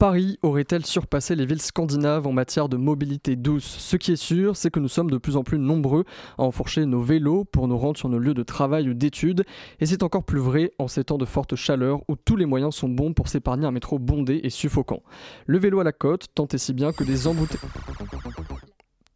Paris aurait-elle surpassé les villes scandinaves en matière de mobilité douce? Ce qui est sûr, c'est que nous sommes de plus en plus nombreux à enfourcher nos vélos pour nous rendre sur nos lieux de travail ou d'études, et c'est encore plus vrai en ces temps de forte chaleur où tous les moyens sont bons pour s'épargner un métro bondé et suffocant. Le vélo à la côte, tant et si bien que des embouteillages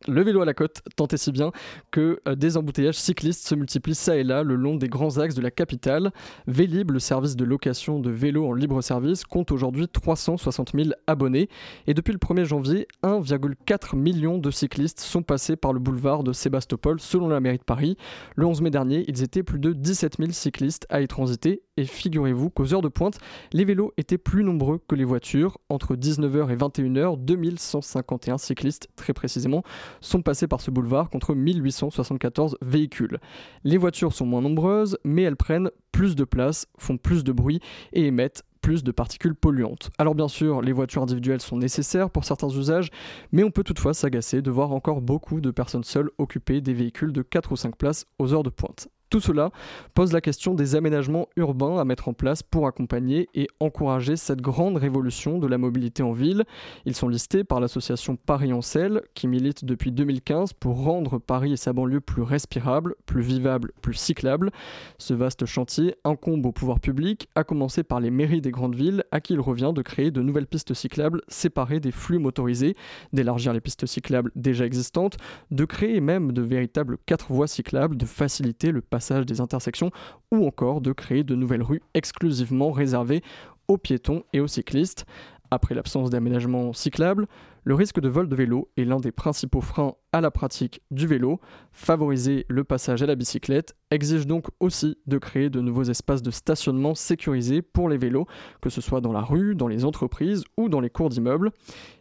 le vélo à la côte tant et si bien que euh, des embouteillages cyclistes se multiplient ça et là le long des grands axes de la capitale. Vélib, le service de location de vélos en libre service, compte aujourd'hui 360 000 abonnés et depuis le 1er janvier, 1,4 million de cyclistes sont passés par le boulevard de Sébastopol selon la mairie de Paris. Le 11 mai dernier, ils étaient plus de 17 000 cyclistes à y transiter et figurez-vous qu'aux heures de pointe, les vélos étaient plus nombreux que les voitures. Entre 19h et 21h, 2151 cyclistes très précisément sont passés par ce boulevard contre 1874 véhicules. Les voitures sont moins nombreuses, mais elles prennent plus de place, font plus de bruit et émettent plus de particules polluantes. Alors bien sûr, les voitures individuelles sont nécessaires pour certains usages, mais on peut toutefois s'agacer de voir encore beaucoup de personnes seules occuper des véhicules de 4 ou 5 places aux heures de pointe. Tout cela pose la question des aménagements urbains à mettre en place pour accompagner et encourager cette grande révolution de la mobilité en ville. Ils sont listés par l'association Paris en Selle, qui milite depuis 2015 pour rendre Paris et sa banlieue plus respirables, plus vivables, plus cyclables. Ce vaste chantier incombe au pouvoir public, à commencer par les mairies des grandes villes, à qui il revient de créer de nouvelles pistes cyclables séparées des flux motorisés, d'élargir les pistes cyclables déjà existantes, de créer même de véritables quatre voies cyclables, de faciliter le passage des intersections ou encore de créer de nouvelles rues exclusivement réservées aux piétons et aux cyclistes. Après l'absence d'aménagement cyclable, le risque de vol de vélo est l'un des principaux freins à la pratique du vélo. Favoriser le passage à la bicyclette exige donc aussi de créer de nouveaux espaces de stationnement sécurisés pour les vélos, que ce soit dans la rue, dans les entreprises ou dans les cours d'immeubles.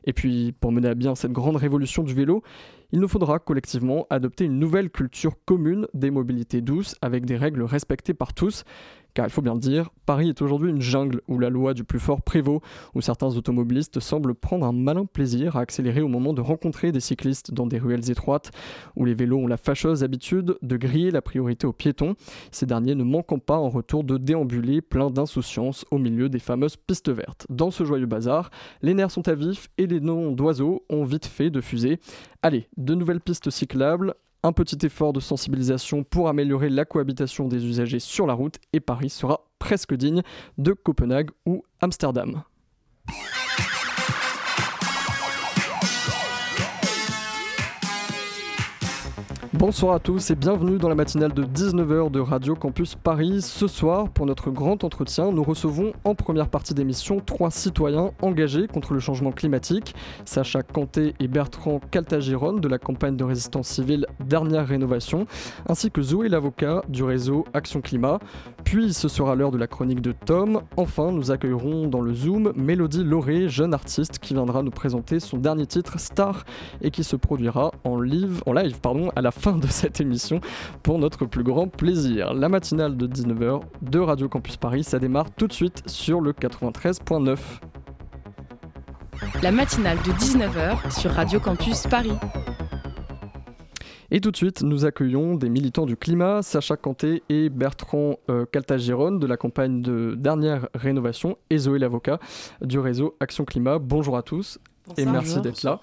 Et puis, pour mener à bien cette grande révolution du vélo, il nous faudra collectivement adopter une nouvelle culture commune des mobilités douces avec des règles respectées par tous. Car il faut bien le dire, Paris est aujourd'hui une jungle où la loi du plus fort prévaut, où certains automobilistes semblent prendre un malin plaisir à accélérer au moment de rencontrer des cyclistes dans des ruelles étroites, où les vélos ont la fâcheuse habitude de griller la priorité aux piétons, ces derniers ne manquant pas en retour de déambuler plein d'insouciance au milieu des fameuses pistes vertes. Dans ce joyeux bazar, les nerfs sont à vif et les noms d'oiseaux ont vite fait de fuser. Allez, de nouvelles pistes cyclables, un petit effort de sensibilisation pour améliorer la cohabitation des usagers sur la route et Paris sera presque digne de Copenhague ou Amsterdam. Bonsoir à tous et bienvenue dans la matinale de 19h de Radio Campus Paris. Ce soir, pour notre grand entretien, nous recevons en première partie d'émission trois citoyens engagés contre le changement climatique, Sacha Canté et Bertrand Caltagirone de la campagne de résistance civile Dernière Rénovation, ainsi que Zoé l'avocat du réseau Action Climat. Puis ce sera l'heure de la chronique de Tom. Enfin, nous accueillerons dans le Zoom Mélodie Lauré, jeune artiste qui viendra nous présenter son dernier titre Star et qui se produira en live, en live pardon, à la fin de cette émission pour notre plus grand plaisir. La matinale de 19h de Radio Campus Paris, ça démarre tout de suite sur le 93.9. La matinale de 19h sur Radio Campus Paris. Et tout de suite, nous accueillons des militants du climat, Sacha Canté et Bertrand euh, Caltagirone de la campagne de dernière rénovation et Zoé l'avocat du réseau Action Climat. Bonjour à tous et merci d'être là.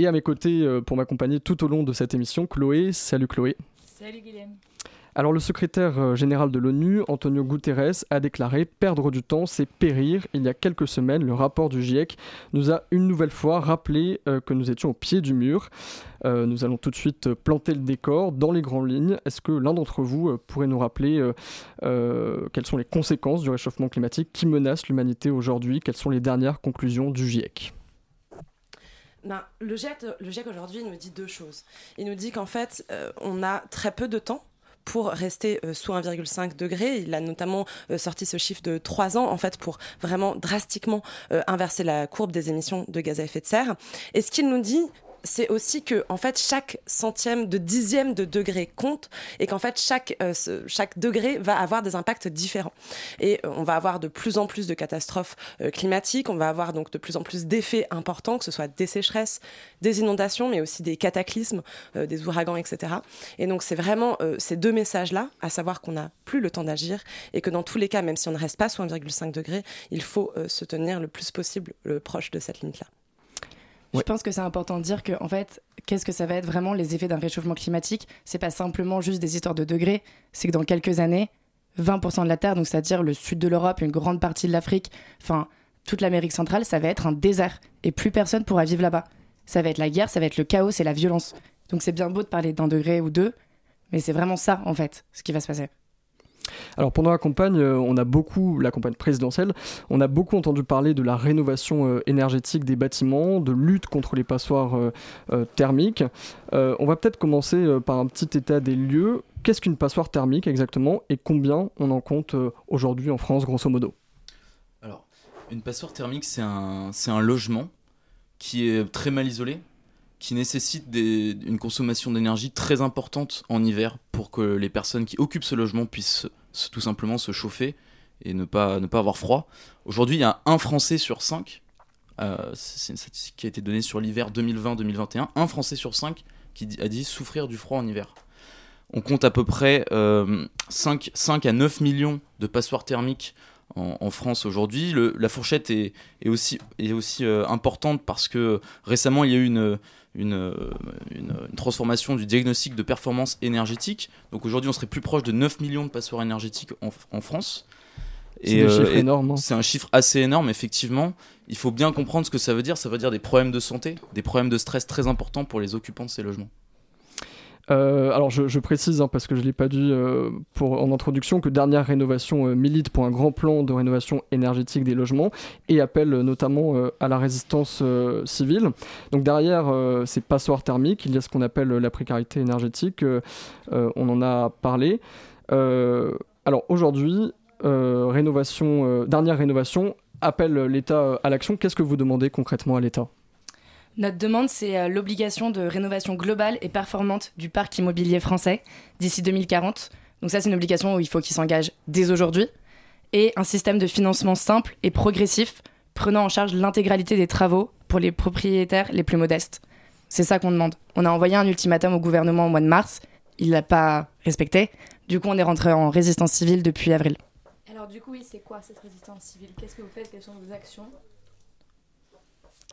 Et à mes côtés, euh, pour m'accompagner tout au long de cette émission, Chloé. Salut Chloé. Salut Guillaume. Alors le secrétaire euh, général de l'ONU, Antonio Guterres, a déclaré Perdre du temps, c'est périr. Il y a quelques semaines, le rapport du GIEC nous a une nouvelle fois rappelé euh, que nous étions au pied du mur. nous allons tout de suite planter le décor dans les grandes lignes. Est-ce que l'un d'entre vous pourrait nous rappeler quelles sont les conséquences du réchauffement climatique qui menacent l'humanité aujourd'hui? Quelles sont les dernières conclusions du GIEC? Ben, le GIEC, aujourd'hui nous dit deux choses. Il nous dit qu'en fait, euh, on a très peu de temps pour rester euh, sous 1,5 degré. Il a notamment euh, sorti ce chiffre de 3 ans, en fait, pour vraiment drastiquement inverser la courbe des émissions de gaz à effet de serre. Et ce qu'il nous dit, c'est aussi que en fait chaque centième de dixième de degré compte et qu'en fait chaque euh, chaque degré va avoir des impacts différents. Et euh, on va avoir de plus en plus de catastrophes euh, climatiques on va avoir donc de plus en plus d'effets importants que ce soit des sécheresses des inondations mais aussi des cataclysmes des ouragans etc et donc c'est vraiment ces deux messages là à savoir qu'on n'a plus le temps d'agir et que dans tous les cas même si on ne reste pas sous 1,5 degré il faut se tenir le plus possible proche de cette limite là je pense que c'est important de dire que, en fait, qu'est-ce que ça va être vraiment les effets d'un réchauffement climatique? C'est pas simplement juste des histoires de degrés, c'est que dans quelques années, 20% de la Terre, donc c'est-à-dire le sud de l'Europe, une grande partie de l'Afrique, enfin toute l'Amérique centrale, ça va être un désert et plus personne pourra vivre là-bas. Ça va être la guerre, ça va être le chaos et la violence. Donc c'est bien beau de parler d'un degré ou deux, mais c'est vraiment ça en fait, ce qui va se passer. Alors pendant la campagne, euh, on a beaucoup, la campagne présidentielle, on a beaucoup entendu parler de la rénovation euh, énergétique des bâtiments, de lutte contre les passoires euh, thermiques. on va peut-être commencer par un petit état des lieux. Qu'est-ce qu'une passoire thermique exactement et combien on en compte aujourd'hui en France grosso modo? Alors, une passoire thermique, c'est un, un logement qui est très mal isolé, qui nécessite une consommation d'énergie très importante en hiver pour que les personnes qui occupent ce logement puissent tout simplement se chauffer et ne pas, ne pas avoir froid. Aujourd'hui, il y a un Français sur cinq, euh, c'est une statistique qui a été donnée sur l'hiver 2020-2021, un Français sur cinq qui a dit souffrir du froid en hiver. On compte à peu près 5, euh, 5, à 9 millions de passoires thermiques en, France aujourd'hui. La fourchette est, est aussi, est aussi euh, importante parce que récemment il y a eu une, une, une, transformation du diagnostic de performance énergétique. Donc aujourd'hui, on serait plus proche de 9 millions de passoires énergétiques en, France. C'est un chiffre énorme. Hein. C'est un chiffre assez énorme, effectivement. Il faut bien comprendre ce que ça veut dire. Ça veut dire des problèmes de santé, des problèmes de stress très importants pour les occupants de ces logements. Euh, alors je, précise, hein, parce que je ne l'ai pas dit euh, en introduction, que Dernière Rénovation euh, milite pour un grand plan de rénovation énergétique des logements et appelle notamment à la résistance civile. Donc derrière ces passoires thermiques, il y a ce qu'on appelle la précarité énergétique, on en a parlé. alors aujourd'hui, Dernière Rénovation appelle l'État à l'action. Qu'est-ce que vous demandez concrètement à l'État? Notre demande, c'est euh, l'obligation de rénovation globale et performante du parc immobilier français d'ici 2040. Donc ça, c'est une obligation où il faut qu'il s'engage dès aujourd'hui. Et un système de financement simple et progressif prenant en charge l'intégralité des travaux pour les propriétaires les plus modestes. C'est ça qu'on demande. On a envoyé un ultimatum au gouvernement au mois de mars. Il l'a pas respecté. Du coup, on est rentré en résistance civile depuis avril. Alors du coup, oui, c'est quoi cette résistance civile? Qu'est-ce que vous faites? Quelles sont vos actions?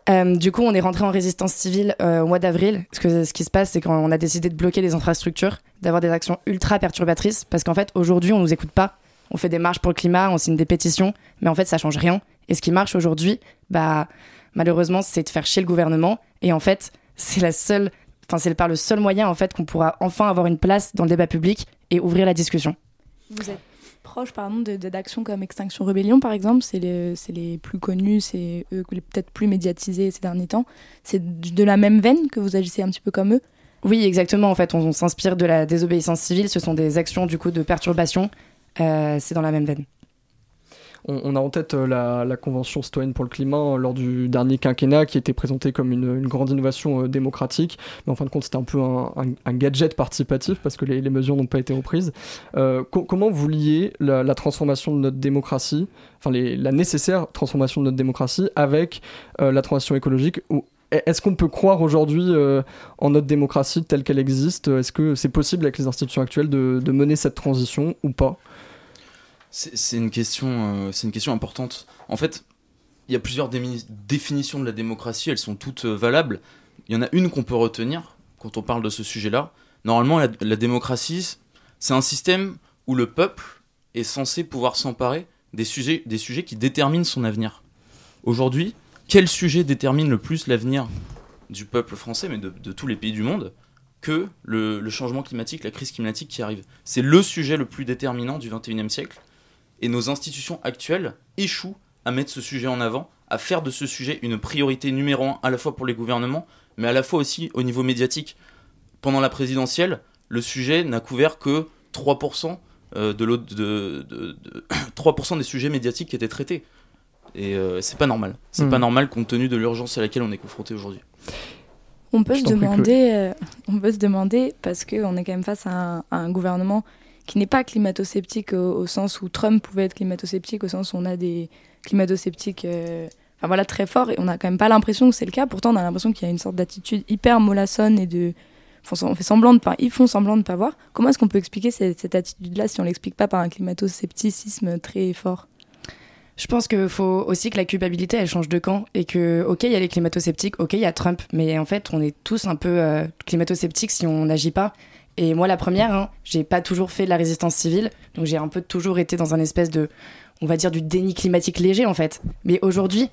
Euh, du coup, on est rentré en résistance civile euh, au mois d'avril. Ce, que, ce qui se passe, c'est qu'on a décidé de bloquer les infrastructures, d'avoir des actions ultra perturbatrices, parce qu'en fait, aujourd'hui, on nous écoute pas. On fait des marches pour le climat, on signe des pétitions, mais en fait, ça change rien. Et ce qui marche aujourd'hui, bah, malheureusement, c'est de faire chier le gouvernement. Et en fait, c'est la seule, enfin, c'est par le seul moyen, en fait, qu'on pourra enfin avoir une place dans le débat public et ouvrir la discussion. Vous êtes proches par exemple d'actions comme Extinction Rebellion par exemple, c'est les, les, plus connus, c'est eux peut-être plus médiatisés ces derniers temps. C'est de la même veine que vous agissez un petit peu comme eux? Oui, exactement. En fait, on, s'inspire de la désobéissance civile. Ce sont des actions du coup de perturbation. Euh, c'est dans la même veine on, a en tête euh, la, Convention citoyenne pour le climat euh, lors du dernier quinquennat qui était présentée comme une, grande innovation euh, démocratique. Mais en fin de compte, c'était un peu un, gadget participatif parce que les, mesures n'ont pas été reprises. comment vous liez la, transformation de notre démocratie, enfin la nécessaire transformation de notre démocratie avec la transition écologique? Est-ce qu'on peut croire aujourd'hui en notre démocratie telle qu'elle existe? Est-ce que c'est possible avec les institutions actuelles de mener cette transition ou pas? C'est une, question, euh, une question importante. En fait, il y a plusieurs définitions de la démocratie, elles sont toutes euh, valables. Il y en a une qu'on peut retenir quand on parle de ce sujet-là. Normalement, la, démocratie, c'est un système où le peuple est censé pouvoir s'emparer des sujets, des sujets qui déterminent son avenir. Aujourd'hui, quel sujet détermine le plus l'avenir du peuple français, mais de, tous les pays du monde, que le, le, changement climatique, la crise climatique qui arrive? C'est le sujet le plus déterminant du 21e siècle et nos institutions actuelles échouent à mettre ce sujet en avant, à faire de ce sujet une priorité numéro un à la fois pour les gouvernements, mais à la fois aussi au niveau médiatique. Pendant la présidentielle, le sujet n'a couvert que 3%, euh, de, de, de, 3 des sujets médiatiques qui étaient traités. Et euh, c'est pas normal. C'est pas hmm. normal compte tenu de l'urgence à laquelle on est confronté aujourd'hui. On peut, Je se demander, euh, on peut se demander, parce qu'on est quand même face à un, à un gouvernement qui n'est pas climato-sceptique au, sens où Trump pouvait être climato-sceptique, au sens où on a des climato-sceptiques euh, enfin, voilà, très forts, et on n'a quand même pas l'impression que c'est le cas. Pourtant, on a l'impression qu'il y a une sorte d'attitude hyper mollassonne et de. On fait semblant de ils font semblant de ne pas voir. Comment est-ce qu'on peut expliquer cette, cette attitude-là si on l'explique pas par un climato-scepticisme très fort? Je pense qu'il faut aussi que la culpabilité, elle change de camp et que, ok, il y a les climato-sceptiques, ok, il y a Trump, mais en fait, on est tous un peu euh, climato-sceptiques si on n'agit pas. Et moi, la première, hein, j'ai pas toujours fait de la résistance civile, donc j'ai un peu toujours été dans un espèce de, on va dire, du déni climatique léger en fait. Mais aujourd'hui,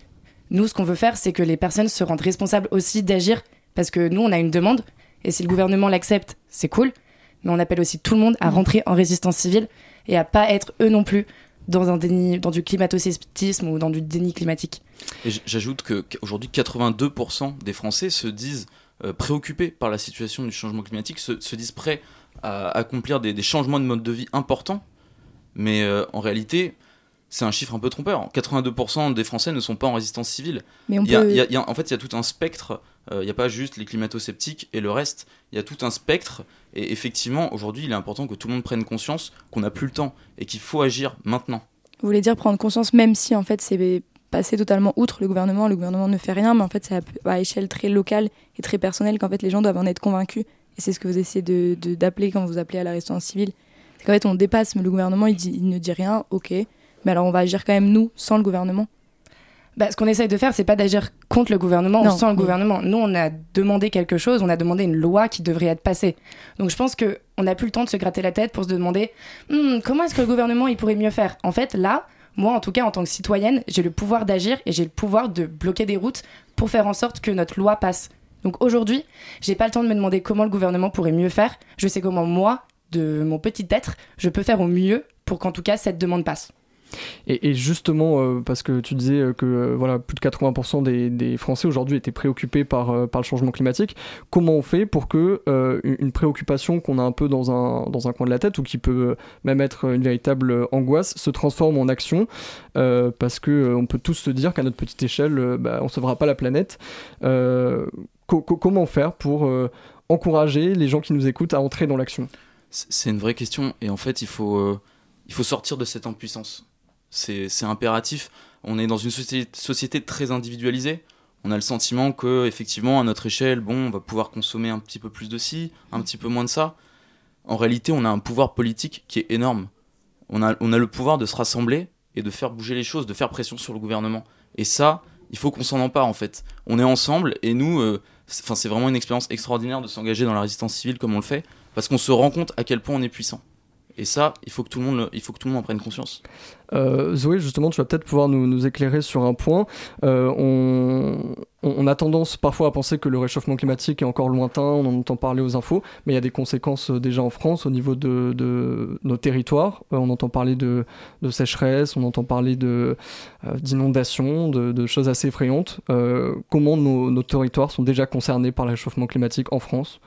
nous, ce qu'on veut faire, c'est que les personnes se rendent responsables aussi d'agir, parce que nous, on a une demande, et si le gouvernement l'accepte, c'est cool, mais on appelle aussi tout le monde à rentrer en résistance civile et à pas être eux non plus dans un déni, dans du climato-sceptisme ou dans du déni climatique. Et j'ajoute qu'aujourd'hui 82% des Français se disent euh, préoccupés par la situation du changement climatique, se, se disent prêts à accomplir des, des changements de mode de vie importants, mais euh, en réalité c'est un chiffre un peu trompeur. 82% des Français ne sont pas en résistance civile. Mais on Il y a- peut. il y a- il y a- en fait, il y a tout un spectre. euh, il n'y a pas juste les climato-sceptiques et le reste. Il y a tout un spectre. Et effectivement, aujourd'hui, il est important que tout le monde prenne conscience qu'on n'a plus le temps et qu'il faut agir maintenant. Vous voulez dire prendre conscience, même si en fait c'est passé totalement outre le gouvernement, le gouvernement ne fait rien, mais en fait c'est à, échelle très locale et très personnelle qu'en fait les gens doivent en être convaincus. Et c'est ce que vous essayez de- d'appeler quand vous appelez à la résistance civile. C'est qu'en fait on dépasse, mais le gouvernement il, dit- il ne dit rien, ok, mais alors on va agir quand même nous, sans le gouvernement? Bah, ce qu'on essaye de faire, c'est pas d'agir contre le gouvernement Non, ou sans le gouvernement. Nous, on a demandé quelque chose, on a demandé une loi qui devrait être passée. Donc je pense que on n'a plus le temps de se gratter la tête pour se demander Hmm, comment est-ce que le gouvernement il pourrait mieux faire? En fait, là, moi, en tout cas, en tant que citoyenne, j'ai le pouvoir d'agir et j'ai le pouvoir de bloquer des routes pour faire en sorte que notre loi passe. Donc aujourd'hui, j'ai pas le temps de me demander comment le gouvernement pourrait mieux faire. Je sais comment moi, de mon petit être, je peux faire au mieux pour qu'en tout cas cette demande passe. Et, justement, euh, parce que tu disais euh, que euh, voilà, plus de 80% des, Français aujourd'hui étaient préoccupés par, le changement climatique, comment on fait pour que une préoccupation qu'on a un peu dans un, dans un coin de la tête ou qui peut même être une véritable angoisse se transforme en action? Parce que euh, on peut tous se dire qu'à notre petite échelle, bah, on ne sauvera pas la planète. Co- co- comment faire pour encourager les gens qui nous écoutent à entrer dans l'action? C'est une vraie question. Et en fait, il faut, il faut sortir de cette impuissance. C'est impératif. On est dans une société, très individualisée. On a le sentiment que, effectivement, à notre échelle, bon, on va pouvoir consommer un petit peu plus de ci, un petit peu moins de ça. En réalité, on a un pouvoir politique qui est énorme. On a, on a le pouvoir de se rassembler et de faire bouger les choses, de faire pression sur le gouvernement. Et ça, il faut qu'on s'en empare, en fait. On est ensemble et nous, euh, c'est vraiment une expérience extraordinaire de s'engager dans la résistance civile comme on le fait parce qu'on se rend compte à quel point on est puissant. Et ça, il faut que tout le monde, il faut que tout le monde en prenne conscience. Euh, Zoé, justement, tu vas peut-être pouvoir nous, éclairer sur un point. Euh, on, a tendance parfois à penser que le réchauffement climatique est encore lointain, on en entend parler aux infos, mais il y a des conséquences euh, déjà en France au niveau de, nos territoires. On entend parler de, de sécheresse, on entend parler d'inondations, de, choses assez effrayantes. Comment nos, nos territoires sont déjà concernés par le réchauffement climatique en France?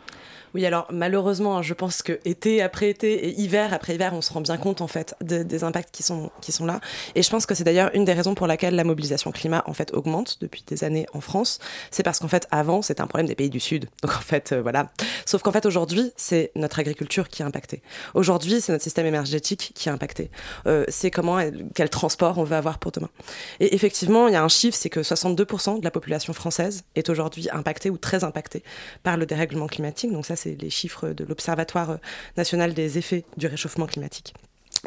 Oui, alors malheureusement, je pense que été après été et hiver après hiver, on se rend bien compte en fait de- des impacts qui sont qui sont là. Et je pense que c'est d'ailleurs une des raisons pour laquelle la mobilisation climat en fait augmente depuis des années en France. C'est parce qu'en fait avant c'était un problème des pays du Sud. Donc en fait euh, voilà. Sauf qu'en fait aujourd'hui c'est notre agriculture qui est impactée. Aujourd'hui c'est notre système énergétique qui est impacté. Euh, c'est comment quel transport on veut avoir pour demain. Et effectivement il y a un chiffre, c'est que 62% de la population française est aujourd'hui impactée ou très impactée par le dérèglement climatique. Donc ça, c'est les chiffres de l'Observatoire euh, national des effets du réchauffement climatique.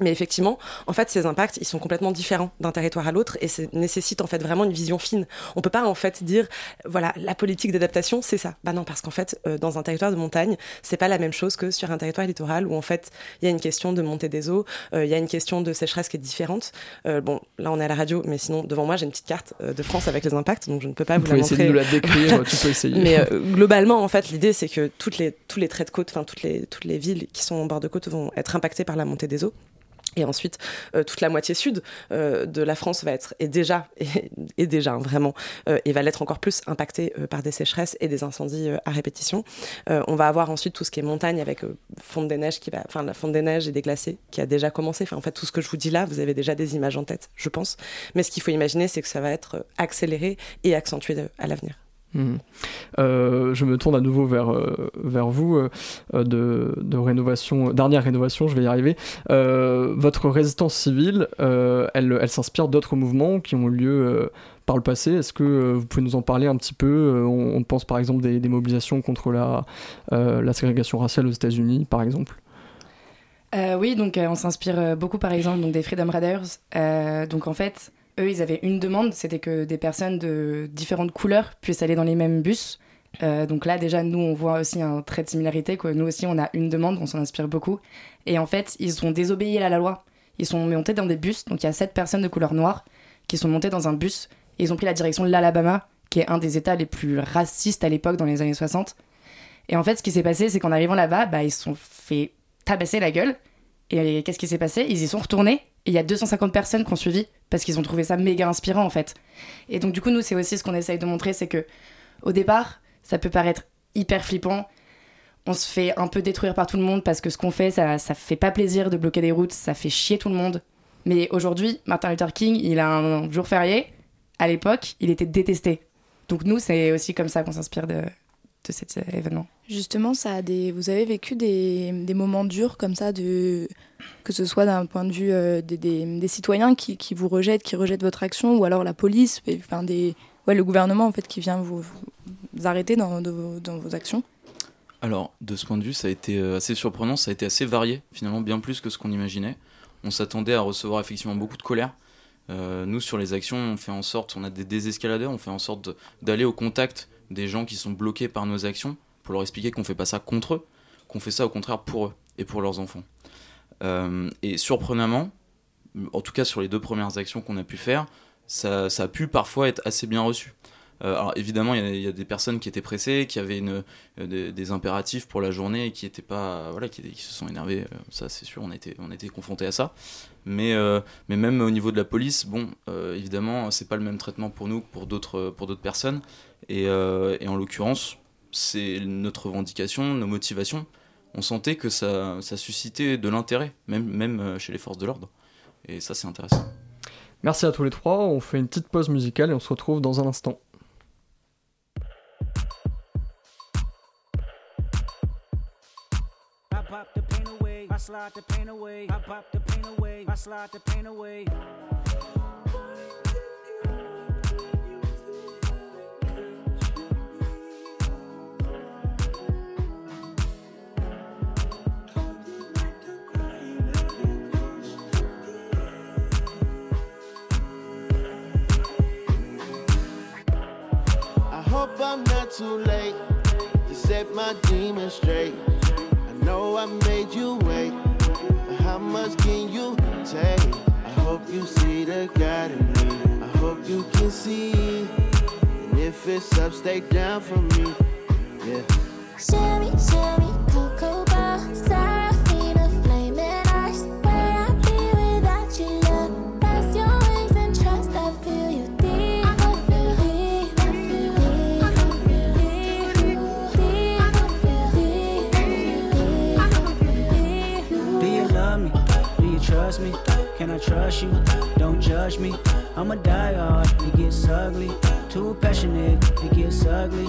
Mais effectivement, en fait, ces impacts, ils sont complètement différents d'un territoire à l'autre et ça nécessite en fait vraiment une vision fine. On peut pas en fait dire, voilà, la politique d'adaptation, c'est ça. Bah non, parce qu'en fait, euh, dans un territoire de montagne, c'est pas la même chose que sur un territoire littoral où en fait, il y a une question de montée des eaux, euh, il y a une question de sécheresse qui est différente. Euh, bon, là, on est à la radio, mais sinon, devant moi, j'ai une petite carte de France avec les impacts, donc je ne peux pas vous peux la essayer de montrer. nous la décrire, tu peux essayer. Mais globalement, en fait, l'idée, c'est que toutes les, tous les traits de côte, enfin, toutes les, toutes les villes qui sont en bord de côte vont être impactées par la montée des eaux. Et ensuite, euh, toute la moitié sud euh, de la France va être, et déjà, et, déjà hein, vraiment, euh, et va l'être encore plus impactée euh, par des sécheresses et des incendies euh, à répétition. Euh, on va avoir ensuite tout ce qui est montagne avec fonte des neiges qui va, enfin la fonte des neiges et des glacés qui a déjà commencé. Enfin, en fait, tout ce que je vous dis là, vous avez déjà des images en tête, je pense. Mais ce qu'il faut imaginer, c'est que ça va être accéléré et accentué à l'avenir. Hmm. Euh, je me tourne à nouveau vers, euh, vers vous, euh, de, de, rénovation, dernière rénovation, je vais y arriver. votre résistance civile, elle, elle s'inspire d'autres mouvements qui ont eu lieu par le passé. Est-ce que vous pouvez nous en parler un petit peu on, pense par exemple des, des mobilisations contre la, la ségrégation raciale aux États-Unis, par exemple? oui, donc on s'inspire beaucoup par exemple donc, des Freedom Riders. donc en fait, eux, ils avaient une demande, c'était que des personnes de différentes couleurs puissent aller dans les mêmes bus. Euh, donc là, déjà, nous, on voit aussi un trait de similarité. Nous aussi, on a une demande, on s'en inspire beaucoup. Et en fait, ils ont désobéi à la loi. Ils sont montés dans des bus. Donc il y a sept personnes de couleur noire qui sont montées dans un bus. Et ils ont pris la direction de l'Alabama, qui est un des États les plus racistes à l'époque, dans les années 60. Et en fait, ce qui s'est passé, c'est qu'en arrivant là-bas, bah, ils se sont fait tabasser la gueule. Et qu'est-ce qui s'est passé? Ils y sont retournés. Il y a 250 personnes qui ont suivi parce qu'ils ont trouvé ça méga inspirant en fait. Et donc du coup nous c'est aussi ce qu'on essaye de montrer, c'est que au départ ça peut paraître hyper flippant, on se fait un peu détruire par tout le monde parce que ce qu'on fait ça, ça fait pas plaisir de bloquer des routes, ça fait chier tout le monde. Mais aujourd'hui Martin Luther King il a un jour férié, à l'époque il était détesté. Donc nous c'est aussi comme ça qu'on s'inspire de, de cet événement. Justement, ça a des, vous avez vécu des, des moments durs comme ça, de, que ce soit d'un point de vue euh, des, des, citoyens qui, qui, vous rejettent, qui rejettent votre action, ou alors la police, enfin des, ouais, le gouvernement en fait qui vient vous, vous arrêter dans, dans, vos actions Alors, de ce point de vue, ça a été euh, assez surprenant, ça a été assez varié, finalement, bien plus que ce qu'on imaginait. On s'attendait à recevoir effectivement beaucoup de colère. Euh, nous, sur les actions, on fait en sorte, on a des désescaladeurs, on fait en sorte d'aller au contact des gens qui sont bloqués par nos actions pour leur expliquer qu'on fait pas ça contre eux, qu'on fait ça au contraire pour eux et pour leurs enfants. Euh, et surprenamment, en tout cas sur les deux premières actions qu'on a pu faire, ça, a pu parfois être assez bien reçu. Euh, alors évidemment, il y, a des personnes qui étaient pressées, qui avaient une, euh, des, impératifs pour la journée et qui étaient pas, voilà, qui, se sont énervés. ça, c'est sûr, on a été, on à ça. Mais, mais même au niveau de la police, bon, évidemment, c'est pas le même traitement pour nous que pour d'autres, pour d'autres personnes. Et, et en l'occurrence, c'est notre revendication, nos motivations. On sentait que ça, ça suscitait de l'intérêt, même, même euh, chez les forces de l'ordre. Et ça, c'est intéressant. Merci à tous les trois. On fait une petite pause musicale et on se retrouve dans un instant. slide the pain away. I pop the pain away. I slide the pain away. hope I'm not too late to set my demons straight. I know I made you see. And if it's up, stay down for me. Yeah. Sherry, sherry, cocoa bar, seraphina, and ice. Where I be without you, love? That's your wings and trust. I feel you deep. I feel deep. I feel deep. I feel deep. I feel deep. Do you love me? Do you trust me? Can I trust you? Don't judge me. I'm a diehard, it gets ugly. Too passionate, it gets ugly.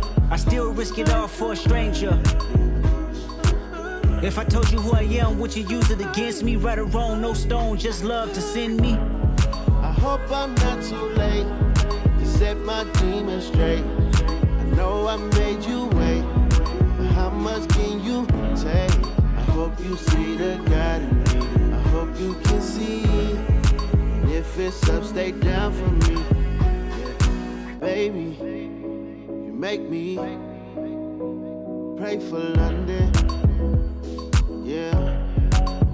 I still risk it all for a stranger. If I told you who I am, would you use it against me? Right or wrong, no stone, just love to send me. I hope I'm not too late to set my demons straight. I know I made you wait, but how much can you take? I hope you see the God in me. I hope you can see. If it's up, stay down for me. Yeah. Baby, make me pray for London. Yeah,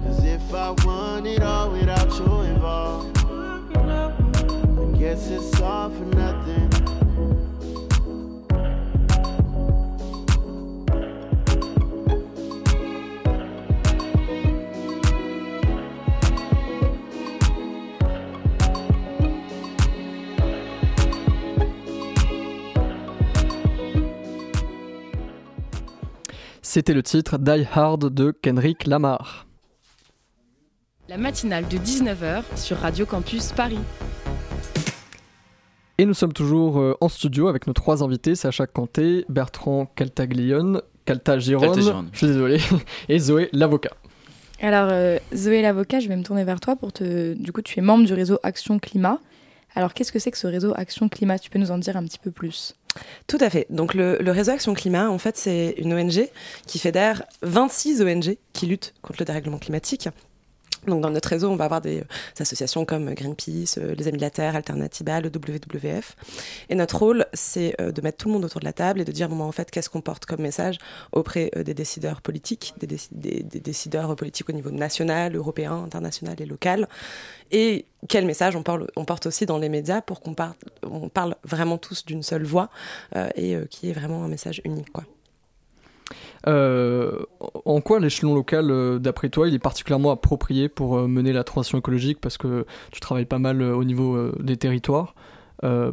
cause if I want it all without you involved, I guess it's all for nothing. C'était le titre Die Hard de Kendrick Lamar. La matinale de 19h sur Radio Campus Paris. Et nous sommes toujours euh, en studio avec nos trois invités, Sacha Kanté, Bertrand Caltaglione, Caltagirone, Caltagirone. je suis désolé, et Zoé l'avocat. Alors, euh, Zoé l'avocat, je vais me tourner vers toi pour te. Du coup, tu es membre du réseau Action Climat. Alors, qu'est-ce que c'est que ce réseau Action Climat? Tu peux nous en dire un petit peu plus? Tout à fait. Donc le, réseau Action Climat, en fait, c'est une ONG qui fédère 26 ONG qui luttent contre le dérèglement climatique. Donc dans notre réseau, on va avoir des, euh, associations comme Greenpeace, euh, les Amis de la Terre, Alternatiba, le WWF. Et notre rôle, c'est euh, de mettre tout le monde autour de la table et de dire, bon, en fait, qu'est-ce qu'on porte comme message auprès euh, des décideurs politiques, des, déci- des- des décideurs politiques au niveau national, européen, international et local. Et quel message on porte aussi dans les médias pour qu'on parle, parle vraiment tous d'une seule voix euh, et euh, qui est vraiment un message unique, quoi. Euh, en quoi l'échelon local, euh, d'après toi, il est particulièrement approprié pour euh, mener la transition écologique? Parce que tu travailles pas mal au niveau des territoires.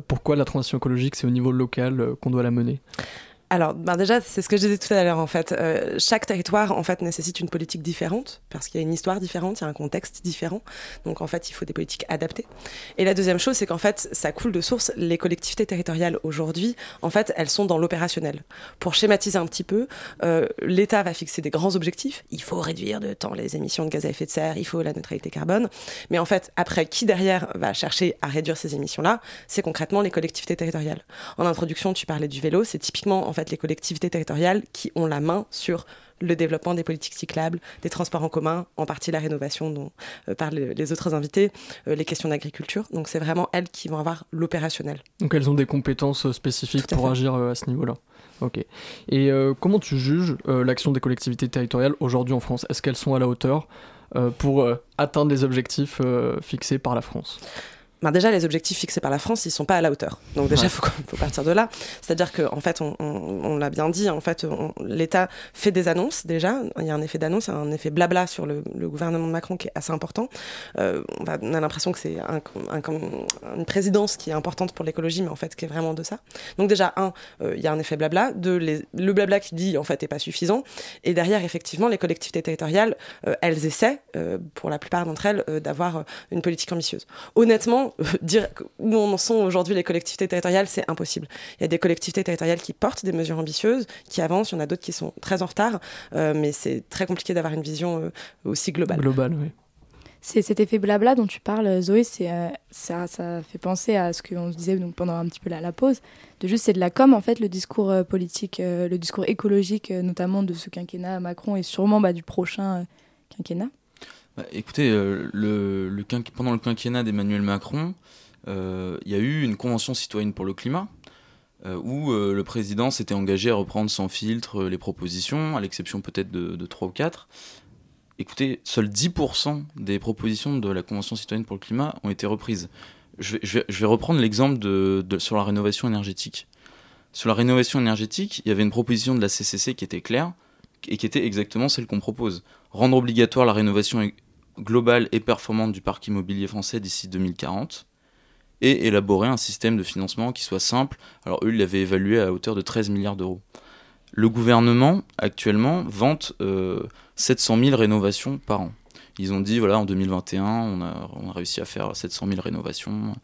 Pourquoi la transition écologique, c'est au niveau local qu'on doit la mener? Alors, ben déjà, c'est ce que je disais tout à l'heure, en fait. Euh, chaque territoire, en fait, nécessite une politique différente, parce qu'il y a une histoire différente, il y a un contexte différent. Donc, en fait, il faut des politiques adaptées. Et la deuxième chose, c'est qu'en fait, ça coule de source. Les collectivités territoriales, aujourd'hui, en fait, elles sont dans l'opérationnel. Pour schématiser un petit peu, euh, l'État va fixer des grands objectifs. Il faut réduire de temps les émissions de gaz à effet de serre, il faut la neutralité carbone. Mais en fait, après, qui derrière va chercher à réduire ces émissions-là? C'est concrètement les collectivités territoriales. En introduction, tu parlais du vélo, c'est typiquement en fait les collectivités territoriales qui ont la main sur le développement des politiques cyclables, des transports en commun, en partie la rénovation dont euh, parlent les autres invités, euh, les questions d'agriculture. Donc c'est vraiment elles qui vont avoir l'opérationnel. Donc elles ont des compétences euh, spécifiques pour fait. agir euh, à ce niveau-là. Ok. Et comment tu juges l'action des collectivités territoriales aujourd'hui en France? Est-ce qu'elles sont à la hauteur pour atteindre les objectifs fixés par la France? Ben déjà, les objectifs fixés par la France, ils sont pas à la hauteur. Donc déjà, Ouais. il faut, faut partir de là. C'est-à-dire qu'en en fait, on, on- on l'a bien dit, en fait, l'État fait des annonces déjà. Il y a un effet d'annonce, un effet blabla sur le, le gouvernement de Macron qui est assez important. Euh, on, a l'impression que c'est un- un- une présidence qui est importante pour l'écologie, mais en fait, qui est vraiment de ça. Donc déjà, un, euh, il y a un effet blabla. Deux, les- le blabla qui dit, en fait, est pas suffisant. Et derrière, effectivement, les collectivités territoriales, euh, elles essaient, pour la plupart d'entre elles, d'avoir une politique ambitieuse. Honnêtement, euh, dire où en sont aujourd'hui les collectivités territoriales, c'est impossible. Il y a des collectivités territoriales qui portent des mesures ambitieuses, qui avancent, il y en a d'autres qui sont très en retard, euh, mais c'est très compliqué d'avoir une vision euh, aussi globale. Global, oui. C'est cet effet blabla dont tu parles, Zoé, c'est, euh, ça, ça fait penser à ce qu'on se disait donc, pendant un petit peu la, la pause, de juste c'est de la com en fait, le discours euh, politique, euh, le discours écologique, euh, notamment de ce quinquennat Macron et sûrement bah, du prochain euh, quinquennat. Bah, écoutez, euh, pendant le quinquennat d'Emmanuel Macron, euh, il y a eu une convention citoyenne pour le climat euh, où le président s'était engagé à reprendre sans filtre les propositions, à l'exception peut-être de, de 3 ou 4. Écoutez, seuls 10% des propositions de la convention citoyenne pour le climat ont été reprises. Je vais, reprendre l'exemple sur la rénovation énergétique. Sur la rénovation énergétique, il y avait une proposition de la CCC qui était claire et qui était exactement celle qu'on propose. Rendre obligatoire la rénovation globale et performante du parc immobilier français d'ici 2040 et élaborer un système de financement qui soit simple. Alors eux, ils l'avaient évalué à hauteur de 13 milliards d'euros. Le gouvernement, actuellement, vante 700 000 rénovations par an. Ils ont dit, voilà, en 2021, on a, a réussi à faire 700 000 rénovations.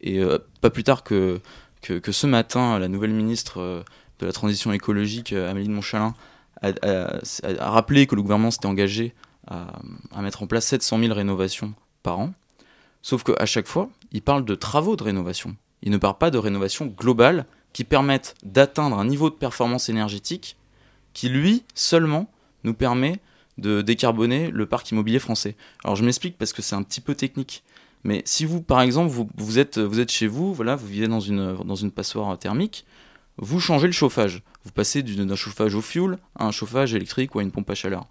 Et euh, pas plus tard que, que, ce matin, la nouvelle ministre euh, de la transition écologique, euh, Amélie de Montchalin, a, rappelé que le gouvernement s'était engagé à, à, mettre en place 700 000 rénovations par an. Sauf qu'à chaque fois, il parle de travaux de rénovation. Il ne parle pas de rénovation globale qui permettent d'atteindre un niveau de performance énergétique qui, lui, seulement, nous permet de décarboner le parc immobilier français. Alors je m'explique parce que c'est un petit peu technique. Mais si vous, par exemple, vous, vous, êtes, vous êtes chez vous, voilà, vous vivez dans une, dans une passoire thermique, vous changez le chauffage. Vous passez d'un chauffage au fioul à un chauffage électrique ou à une pompe à chaleur.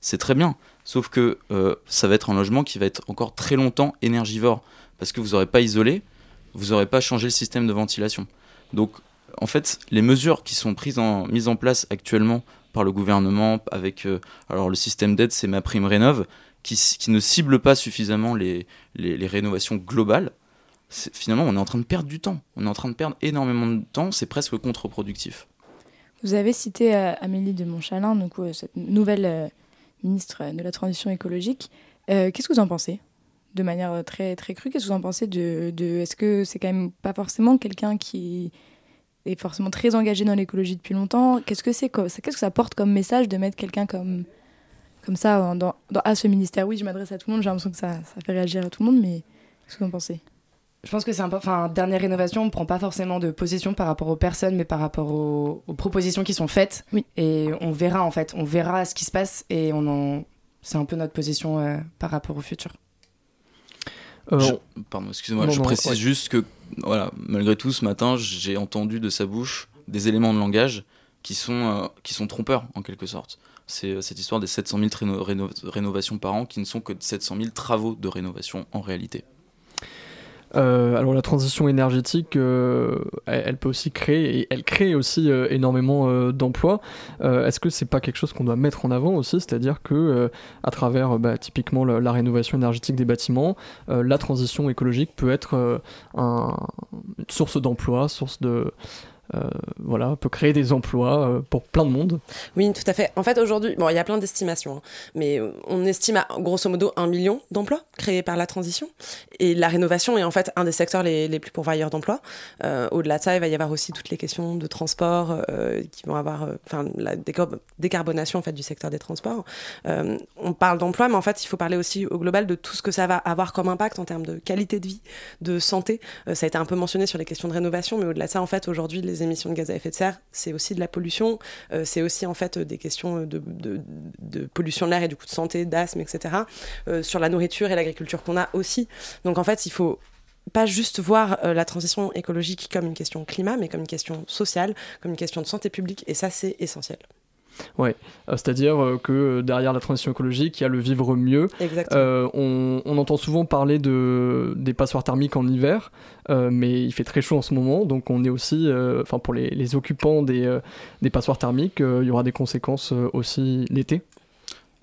C'est très bien. Sauf que euh, ça va être un logement qui va être encore très longtemps énergivore. Parce que vous n'aurez pas isolé, vous n'aurez pas changé le système de ventilation. Donc, en fait, les mesures qui sont prises en, mises en place actuellement par le gouvernement avec euh, alors le système d'aide, c'est ma prime rénove, qui, qui, ne cible pas suffisamment les, les, rénovations globales. Finalement, on est en train de perdre du temps. On est en train de perdre énormément de temps. C'est presque contre-productif. Vous avez cité euh, Amélie de Montchalin, donc, cette nouvelle ministre de la Transition écologique. Qu'est-ce que vous en pensez? De manière très, très crue Qu'est-ce que vous en pensez de, de Est-ce que c'est quand même pas forcément quelqu'un qui est forcément très engagé dans l'écologie depuis longtemps? Qu'est-ce que c'est Qu'est-ce que ça porte comme message de mettre quelqu'un comme, comme ça dans, à ce ministère? Oui, je m'adresse à tout le monde, j'ai l'impression que ça, ça, fait réagir à tout le monde, mais qu'est-ce que vous en pensez? Je pense que c'est un Enfin, dernière rénovation, on ne prend pas forcément de position par rapport aux personnes, mais par rapport aux, propositions qui sont faites. Oui. Et on verra, en fait. On verra ce qui se passe et on en... c'est un peu notre position euh, par rapport au futur. Euh, pardon, excusez-moi, je précise juste que, voilà, malgré tout, ce matin, j'ai entendu de sa bouche des éléments de langage qui sont, euh, qui sont trompeurs, en quelque sorte. C'est cette histoire des 700 000 rénovations par an qui ne sont que 700 000 travaux de rénovation en réalité. Euh, alors la transition énergétique, euh, elle, peut aussi créer, et elle crée aussi euh, énormément d'emplois. Est-ce que c'est pas quelque chose qu'on doit mettre en avant aussi, c'est-à-dire que à travers bah, typiquement la, rénovation énergétique des bâtiments, la transition écologique peut être un, une source d'emploi, source de euh, voilà, peut créer des emplois euh, pour plein de monde. Oui, tout à fait. En fait, aujourd'hui, bon, il y a plein d'estimations, hein, mais euh, on estime à grosso modo un million d'emplois créés par la transition. Et la rénovation est en fait un des secteurs les, les plus pourvoyeurs d'emplois. Au-delà de ça, il va y avoir aussi toutes les questions de transport qui vont avoir, enfin, la décarbonation en fait du secteur des transports. on parle d'emploi, mais en fait, il faut parler aussi au global de tout ce que ça va avoir comme impact en termes de qualité de vie, de santé. ça a été un peu mentionné sur les questions de rénovation, mais au-delà de ça, en fait, aujourd'hui, les émissions de gaz à effet de serre, c'est aussi de la pollution, euh, c'est aussi en fait des questions de, pollution de l'air et du coup de santé, d'asthme, etc. Euh, sur la nourriture et l'agriculture qu'on a aussi. Donc en fait, il faut pas juste voir euh, la transition écologique comme une question climat, mais comme une question sociale, comme une question de santé publique, et ça c'est essentiel. Ouais, euh, c'est-à-dire euh, que derrière la transition écologique, il y a le vivre mieux. Euh, on, on, entend souvent parler de, des passoires thermiques en hiver, mais il fait très chaud en ce moment, donc on est aussi, enfin pour les, les, occupants des, des passoires thermiques, il y aura des conséquences aussi l'été.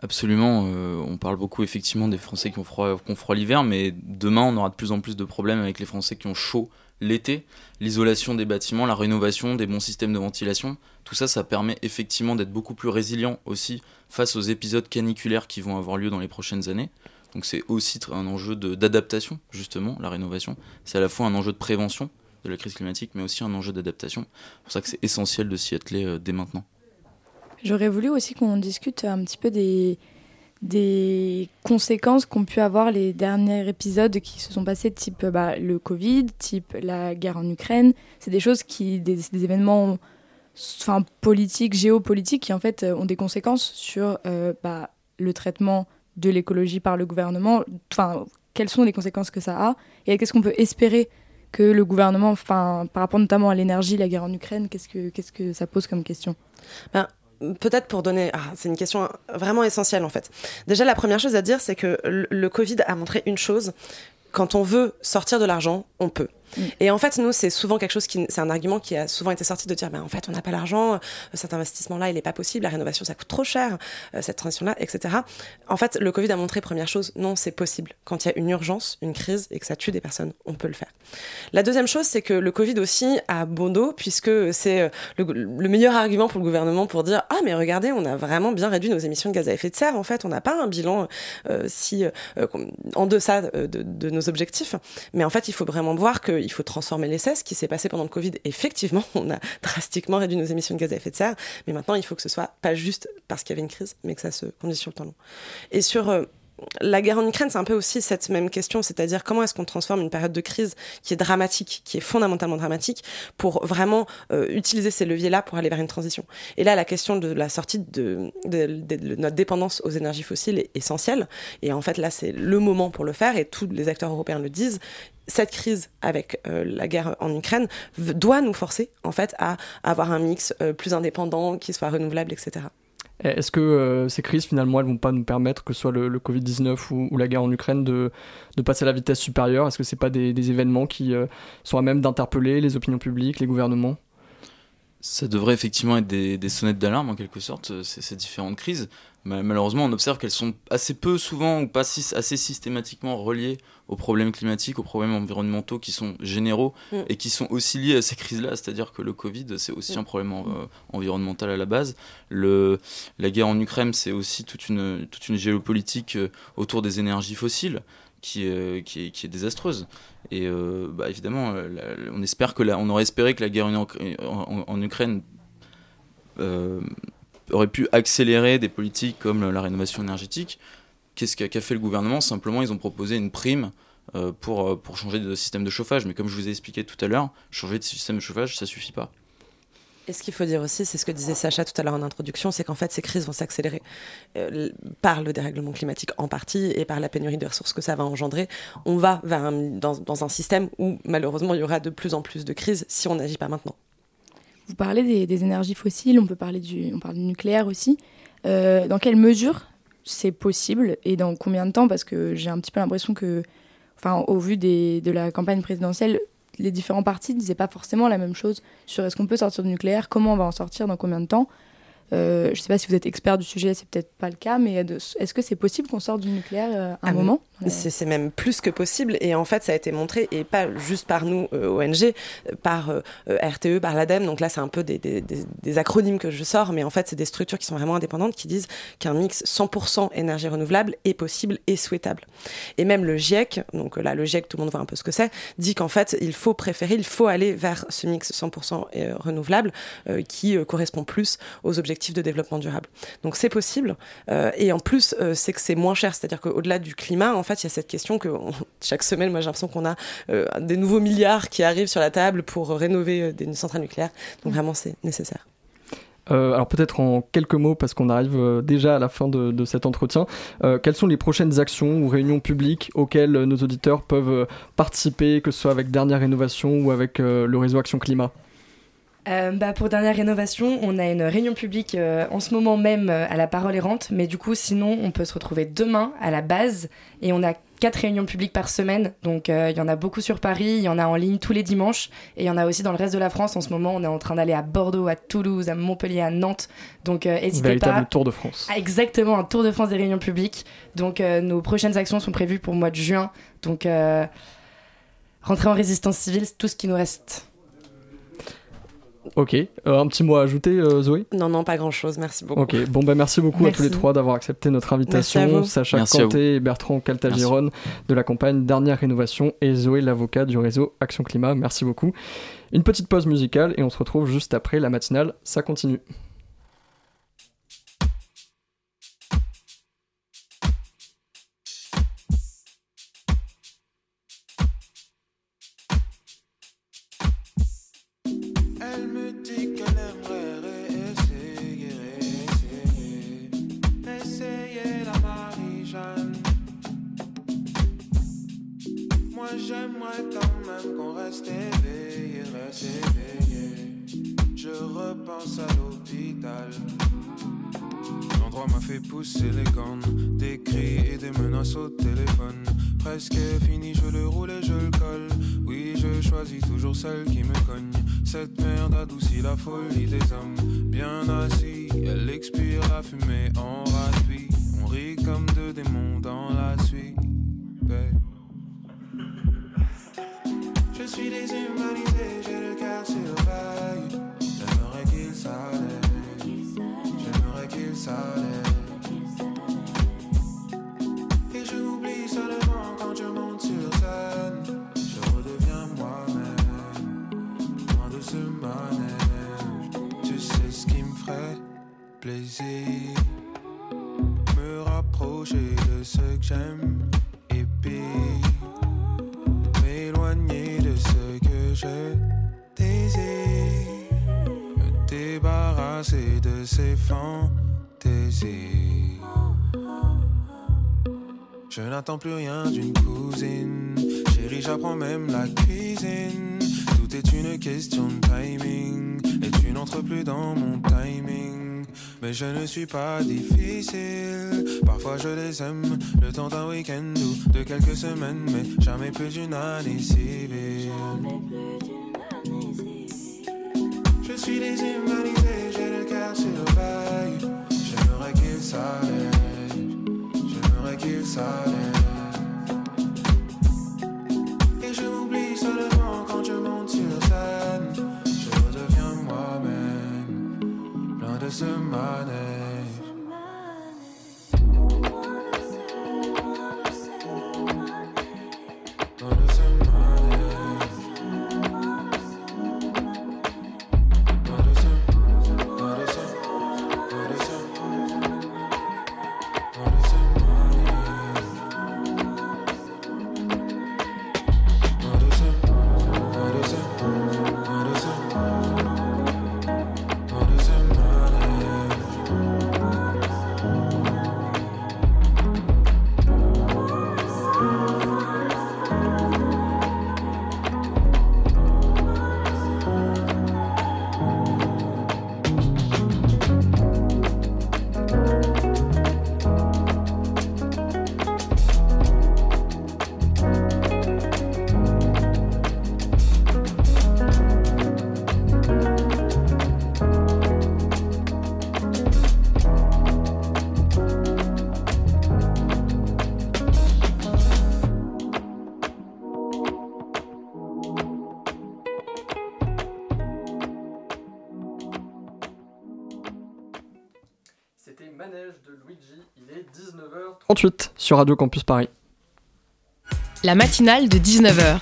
Absolument, on parle beaucoup effectivement des Français qui ont froid, qui ont froid l'hiver, mais demain on aura de plus en plus de problèmes avec les Français qui ont chaud l'été, l'isolation des bâtiments, la rénovation, des bons systèmes de ventilation, tout ça, ça permet effectivement d'être beaucoup plus résilient aussi face aux épisodes caniculaires qui vont avoir lieu dans les prochaines années. Donc c'est aussi un enjeu d'adaptation, justement, la rénovation. C'est à la fois un enjeu de prévention de la crise climatique, mais aussi un enjeu d'adaptation. C'est pour ça que c'est essentiel de s'y atteler euh, dès maintenant. J'aurais voulu aussi qu'on discute un petit peu des, des conséquences qu'ont pu avoir les derniers épisodes qui se sont passés, type bah, le Covid, type la guerre en Ukraine. C'est des choses qui, des, événements enfin, politiques, géopolitiques, qui en fait ont des conséquences sur euh, bah, le traitement de l'écologie par le gouvernement. Enfin, quelles sont les conséquences que ça a et qu'est-ce qu'on peut espérer que le gouvernement, enfin, par rapport notamment à l'énergie, la guerre en Ukraine, qu'est-ce que, que ça pose comme question? Ben, peut-être pour donner. Ah, c'est une question vraiment essentielle en fait. Déjà, la première chose à dire, c'est que le Covid a montré une chose. Quand on veut sortir de l'argent, on peut. Mm. Et en fait, nous, c'est souvent quelque chose qui, c'est un argument qui a souvent été sorti de dire, ben, en fait, on n'a pas l'argent, euh, cet investissement-là, il n'est pas possible, la rénovation, ça coûte trop cher, euh, cette transition-là, etc. En fait, le Covid a montré, première chose, non, c'est possible. Quand il y a une urgence, une crise et que ça tue des personnes, on peut le faire. La deuxième chose, c'est que le Covid aussi a bon dos, puisque c'est euh, le, meilleur argument pour le gouvernement pour dire, ah, mais regardez, on a vraiment bien réduit nos émissions de gaz à effet de serre. En fait, on n'a pas un bilan si en deçà de, nos objectifs. Mais en fait, il faut vraiment voir qu'il faut transformer l'essai. Ce qui s'est passé pendant le Covid, effectivement, on a drastiquement réduit nos émissions de gaz à effet de serre. Mais maintenant, il faut que ce soit pas juste parce qu'il y avait une crise, mais que ça se conduise sur le temps long. Et sur euh, la guerre en Ukraine, c'est un peu aussi cette même question, c'est-à-dire comment est-ce qu'on transforme une période de crise qui est dramatique, qui est fondamentalement dramatique, pour vraiment euh, utiliser ces leviers-là pour aller vers une transition. Et là, la question de la sortie de, notre dépendance aux énergies fossiles est essentielle. Et en fait, là, c'est le moment pour le faire, et tous les acteurs européens le disent cette crise avec euh, la guerre en Ukraine doit nous forcer en fait à avoir un mix euh, plus indépendant, qui soit renouvelable, etc. Est-ce que euh, ces crises, finalement, elles vont pas nous permettre, que ce soit le, Covid-19 ou, la guerre en Ukraine, de, passer à la vitesse supérieure? Est-ce que ce pas des, événements qui euh, sont à même d'interpeller les opinions publiques, les gouvernements? Ça devrait effectivement être des, sonnettes d'alarme, en quelque sorte, euh, ces différentes crises. Malheureusement, on observe qu'elles sont assez peu souvent ou pas assez systématiquement reliées aux problèmes climatiques, aux problèmes environnementaux qui sont généraux mm. et qui sont aussi liés à ces crises-là. C'est-à-dire que le Covid, c'est aussi mm. un problème euh, environnemental à la base. Le, la guerre en Ukraine, c'est aussi toute une, toute une géopolitique euh, autour des énergies fossiles qui, euh, qui, est, qui est désastreuse. Et bah, évidemment, on espère que on aurait espéré que la guerre en, Ukraine aurait pu accélérer des politiques comme la rénovation énergétique. Qu'est-ce qu'a fait le gouvernement? Simplement, ils ont proposé une prime euh, pour, euh, pour changer de système de chauffage. Mais comme je vous ai expliqué tout à l'heure, changer de système de chauffage, ça suffit pas. Et ce qu'il faut dire aussi, c'est ce que disait Sacha tout à l'heure en introduction, c'est qu'en fait, ces crises vont s'accélérer euh, par le dérèglement climatique en partie et par la pénurie de ressources que ça va engendrer. On va vers dans, dans, un système où, malheureusement, il y aura de plus en plus de crises si on n'agit pas maintenant. Vous parlez des, énergies fossiles, on peut parler du, on parle du nucléaire aussi. Euh, dans quelle mesure c'est possible et dans combien de temps? Parce que j'ai un petit peu l'impression que, enfin, au vu de la campagne présidentielle, les différents partis ne disaient pas forcément la même chose sur est-ce qu'on peut sortir du nucléaire, comment on va en sortir, dans combien de temps. Euh, je ne sais pas si vous êtes expert du sujet, c'est peut-être pas le cas, mais est-ce que c'est possible qu'on sorte du nucléaire euh, à un ah, moment? C'est même plus que possible, et en fait, ça a été montré, et pas juste par nous, euh, ONG, par RTE, par l'ADEME, donc là, c'est un peu des, des, des, acronymes que je sors, mais en fait, c'est des structures qui sont vraiment indépendantes qui disent qu'un mix 100% énergie renouvelable est possible et souhaitable. Et même le GIEC, donc là, le GIEC, tout le monde voit un peu ce que c'est, dit qu'en fait, il faut préférer, il faut aller vers ce mix 100% renouvelable qui correspond plus aux objectifs de développement durable. Donc c'est possible. Euh, et en plus, euh, c'est que c'est moins cher. C'est-à-dire qu'au-delà du climat, en fait, il y a cette question que chaque semaine, moi j'ai l'impression qu'on a euh, des nouveaux milliards qui arrivent sur la table pour rénover des centrales nucléaires. Donc vraiment, c'est nécessaire. alors peut-être en quelques mots, parce qu'on arrive déjà à la fin de, de cet entretien, quelles sont les prochaines actions ou réunions publiques auxquelles nos auditeurs peuvent participer, que ce soit avec Dernière Rénovation ou avec le réseau Action Climat? Euh, bah, pour dernière rénovation, on a une réunion publique euh, en ce moment même euh, à la Parole errante, mais du coup, sinon, on peut se retrouver demain à la base et on a quatre réunions publiques par semaine. Donc, il y en a beaucoup sur Paris, il y en a en ligne tous les dimanches et il y en a aussi dans le reste de la France. En ce moment, on est en train d'aller à Bordeaux, à Toulouse, à Montpellier, à Nantes. Donc, n'hésitez pas. Véritable tour de France. Ah, exactement, un tour de France des réunions publiques. Donc, nos prochaines actions sont prévues pour le mois de juin. Donc, rentrer en résistance civile, c'est tout ce qui nous reste. Ok, euh, un petit mot à ajouter, euh, Zoé? Non, non, pas grand-chose, merci beaucoup. Ok, bon, bah merci beaucoup à tous les trois d'avoir accepté notre invitation. Sacha Kanté et Bertrand Caltagiron de la campagne Dernière Rénovation et Zoé, l'avocat du réseau Action Climat. Merci beaucoup. Une petite pause musicale et on se retrouve juste après la matinale. Ça continue. Je n'attends plus rien d'une cousine. Chérie, j'apprends même la cuisine. Tout est une question de timing. Et tu n'entres plus dans mon timing. Mais je ne suis pas difficile. Parfois je les aime. Le temps d'un week-end ou de quelques semaines. Mais jamais plus d'une année civile. Je suis déshumanisé. J'ai le cœur sur vague. J'aimerais qu'il s'allège. Qu'il s'allège. Et je m'oublie seulement quand je monte sur scène. Je redeviens moi-même, loin de ce manège. 19h38 sur Radio Campus Paris. La matinale de 19h.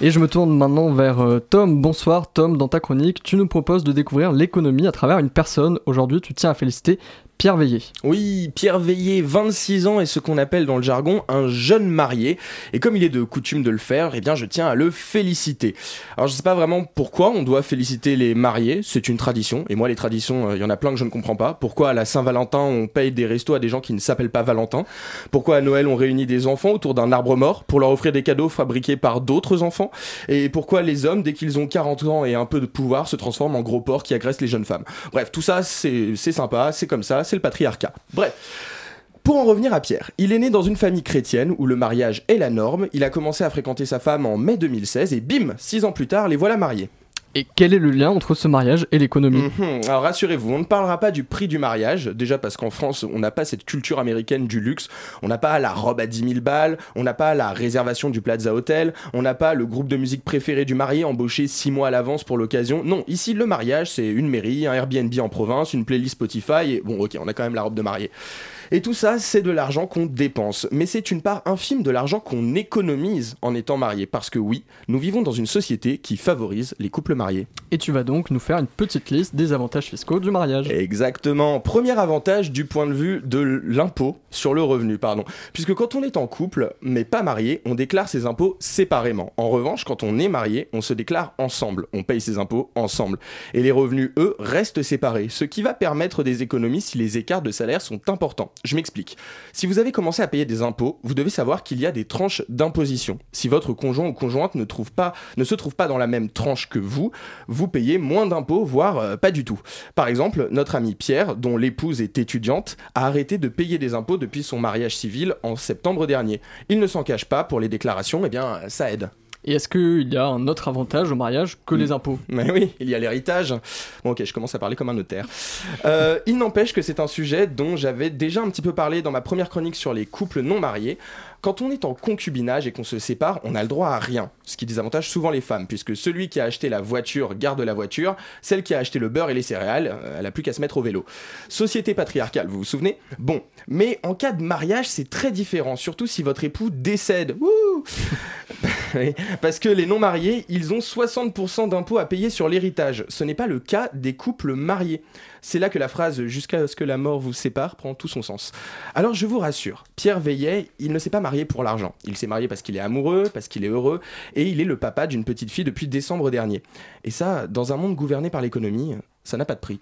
Et je me tourne maintenant vers euh, Tom. Bonsoir Tom, dans ta chronique, tu nous proposes de découvrir l'économie à travers une personne. Aujourd'hui, tu tiens à féliciter Pierre Veillé. Oui, Pierre Veillé, 26 ans, est ce qu'on appelle dans le jargon un jeune marié. Et comme il est de coutume de le faire, eh bien je tiens à le féliciter. Alors je sais pas vraiment pourquoi on doit féliciter les mariés, c'est une tradition. Et moi les traditions, euh, il y en a plein que je ne comprends pas. Pourquoi à la Saint-Valentin on paye des restos à des gens qui ne s'appellent pas Valentin? Pourquoi à Noël on réunit des enfants autour d'un arbre mort pour leur offrir des cadeaux fabriqués par d'autres enfants? Et pourquoi les hommes, dès qu'ils ont 40 ans et un peu de pouvoir, se transforment en gros porcs qui agressent les jeunes femmes? Bref, tout ça c'est sympa, c'est comme ça, le patriarcat. Bref. Pour en revenir à Pierre, il est né dans une famille chrétienne où le mariage est la norme. Il a commencé à fréquenter sa femme en mai 2016 et bim, six ans plus tard, les voilà mariés. Et quel est le lien entre ce mariage et l'économie? Mhm. Alors rassurez-vous, on ne parlera pas du prix du mariage, déjà parce qu'en France, on n'a pas cette culture américaine du luxe, on n'a pas la robe à 10 000 balles, on n'a pas la réservation du Plaza Hotel, on n'a pas le groupe de musique préféré du marié embauché 6 mois à l'avance pour l'occasion. Non, ici le mariage, c'est une mairie, un Airbnb en province, une playlist Spotify, et bon ok, on a quand même la robe de mariée. Et tout ça, c'est de l'argent qu'on dépense. Mais c'est une part infime de l'argent qu'on économise en étant marié. Parce que oui, nous vivons dans une société qui favorise les couples mariés. Et tu vas donc nous faire une petite liste des avantages fiscaux du mariage. Exactement. Premier avantage du point de vue de l'impôt sur le revenu, pardon. Puisque quand on est en couple, mais pas marié, on déclare ses impôts séparément. En revanche, quand on est marié, on se déclare ensemble. On paye ses impôts ensemble. Et les revenus, eux, restent séparés. Ce qui va permettre des économies si les écarts de salaire sont importants. Je m'explique. Si vous avez commencé à payer des impôts, vous devez savoir qu'il y a des tranches d'imposition. Si votre conjoint ou conjointe ne, se trouve pas dans la même tranche que vous, vous payez moins d'impôts, voire euh, pas du tout. Par exemple, notre ami Pierre, dont l'épouse est étudiante, a arrêté de payer des impôts depuis son mariage civil en septembre dernier. Il ne s'en cache pas, pour les déclarations, eh bien, ça aide. Et est-ce qu'il y a un autre avantage au mariage que les impôts? Mais oui, il y a l'héritage. Bon, ok, je commence à parler comme un notaire. Euh, il n'empêche que c'est un sujet dont j'avais déjà un petit peu parlé dans ma première chronique sur les couples non mariés. Quand on est en concubinage et qu'on se sépare, on a le droit à rien, ce qui désavantage souvent les femmes, puisque celui qui a acheté la voiture garde la voiture, celle qui a acheté le beurre et les céréales, euh, elle a plus qu'à se mettre au vélo. Société patriarcale, vous vous souvenez? Bon, mais en cas de mariage, c'est très différent, surtout si votre époux décède. Parce que les non-mariés, ils ont 60% d'impôts à payer sur l'héritage. Ce n'est pas le cas des couples mariés. C'est là que la phrase jusqu'à ce que la mort vous sépare prend tout son sens. Alors je vous rassure, Pierre Veillet, il ne s'est pas marié pour l'argent. Il s'est marié parce qu'il est amoureux, parce qu'il est heureux, et il est le papa d'une petite fille depuis décembre dernier. Et ça, dans un monde gouverné par l'économie, ça n'a pas de prix.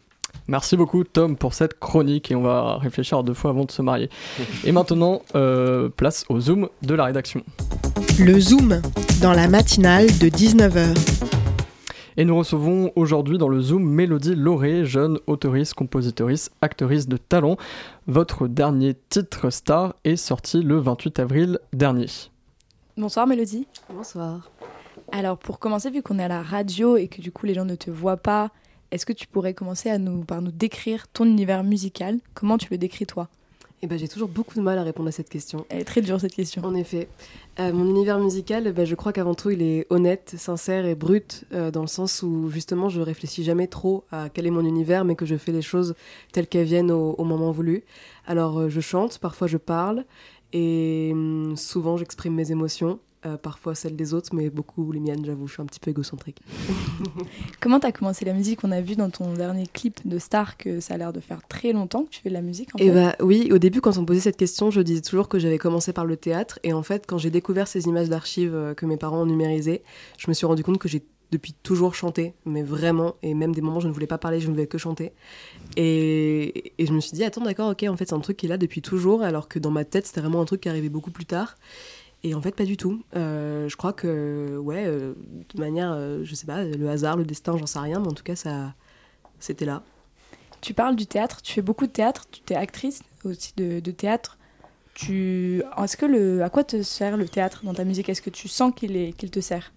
Merci beaucoup Tom pour cette chronique et on va réfléchir deux fois avant de se marier. Et maintenant, euh, place au zoom de la rédaction. Le Zoom, dans la matinale de 19h. Et nous recevons aujourd'hui dans le Zoom Mélodie Lauré, jeune auteuriste, compositrice, actrice de talent. Votre dernier titre star est sorti le 28 avril dernier. Bonsoir Mélodie. Bonsoir. Alors pour commencer, vu qu'on est à la radio et que du coup les gens ne te voient pas, est-ce que tu pourrais commencer à nous, par nous décrire ton univers musical? Comment tu le décris toi? Eh ben, j'ai toujours beaucoup de mal à répondre à cette question. Elle est très dure cette question. En effet. Euh, mon univers musical, ben, je crois qu'avant tout, il est honnête, sincère et brut, euh, dans le sens où justement, je réfléchis jamais trop à quel est mon univers, mais que je fais les choses telles qu'elles viennent au, au moment voulu. Alors, euh, je chante, parfois je parle, et hum, souvent j'exprime mes émotions. Euh, parfois celles des autres, mais beaucoup les miennes, j'avoue, je suis un petit peu égocentrique. Comment t'as commencé la musique? On a vu dans ton dernier clip de Star que ça a l'air de faire très longtemps que tu fais de la musique. En Et fait. bah oui, au début, quand on me posait cette question, je disais toujours que j'avais commencé par le théâtre. Et en fait, quand j'ai découvert ces images d'archives euh, que mes parents ont numérisées, je me suis rendu compte que j'ai depuis toujours chanté, mais vraiment, et même des moments où je ne voulais pas parler, je ne voulais que chanter. Et, et je me suis dit, attends, d'accord, ok, en fait, c'est un truc qui est là depuis toujours, alors que dans ma tête, c'était vraiment un truc qui arrivait beaucoup plus tard. Et en fait, pas du tout. Euh, je crois que, ouais, euh, de manière, euh, je sais pas, le hasard, le destin, j'en sais rien, mais en tout cas, ça, c'était là. Tu parles du théâtre, tu fais beaucoup de théâtre, tu es actrice aussi de, de théâtre. Tu, est-ce que le, à quoi te sert le théâtre dans ta musique? Est-ce que tu sens qu'il est, qu'il te sert?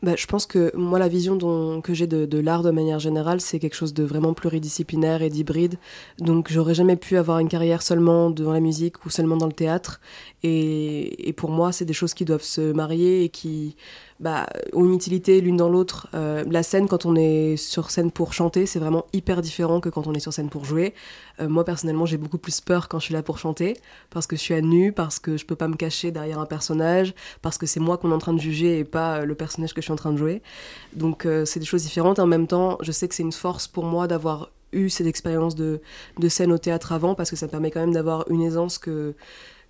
Bah, je pense que moi, la vision dont- que j'ai de, de l'art de manière générale, c'est quelque chose de vraiment pluridisciplinaire et d'hybride. Donc, j'aurais jamais pu avoir une carrière seulement dans la musique ou seulement dans le théâtre. Et, et pour moi, c'est des choses qui doivent se marier et qui bah, ont une utilité l'une dans l'autre. Euh, la scène, quand on est sur scène pour chanter, c'est vraiment hyper différent que quand on est sur scène pour jouer. Euh, moi, personnellement, j'ai beaucoup plus peur quand je suis là pour chanter, parce que je suis à nu, parce que je peux pas me cacher derrière un personnage, parce que c'est moi qu'on est en train de juger et pas euh, le personnage que je suis en train de jouer. Donc, euh, c'est des choses différentes. En même temps, je sais que c'est une force pour moi d'avoir eu cette expérience de, de scène au théâtre avant, parce que ça me permet quand même d'avoir une aisance que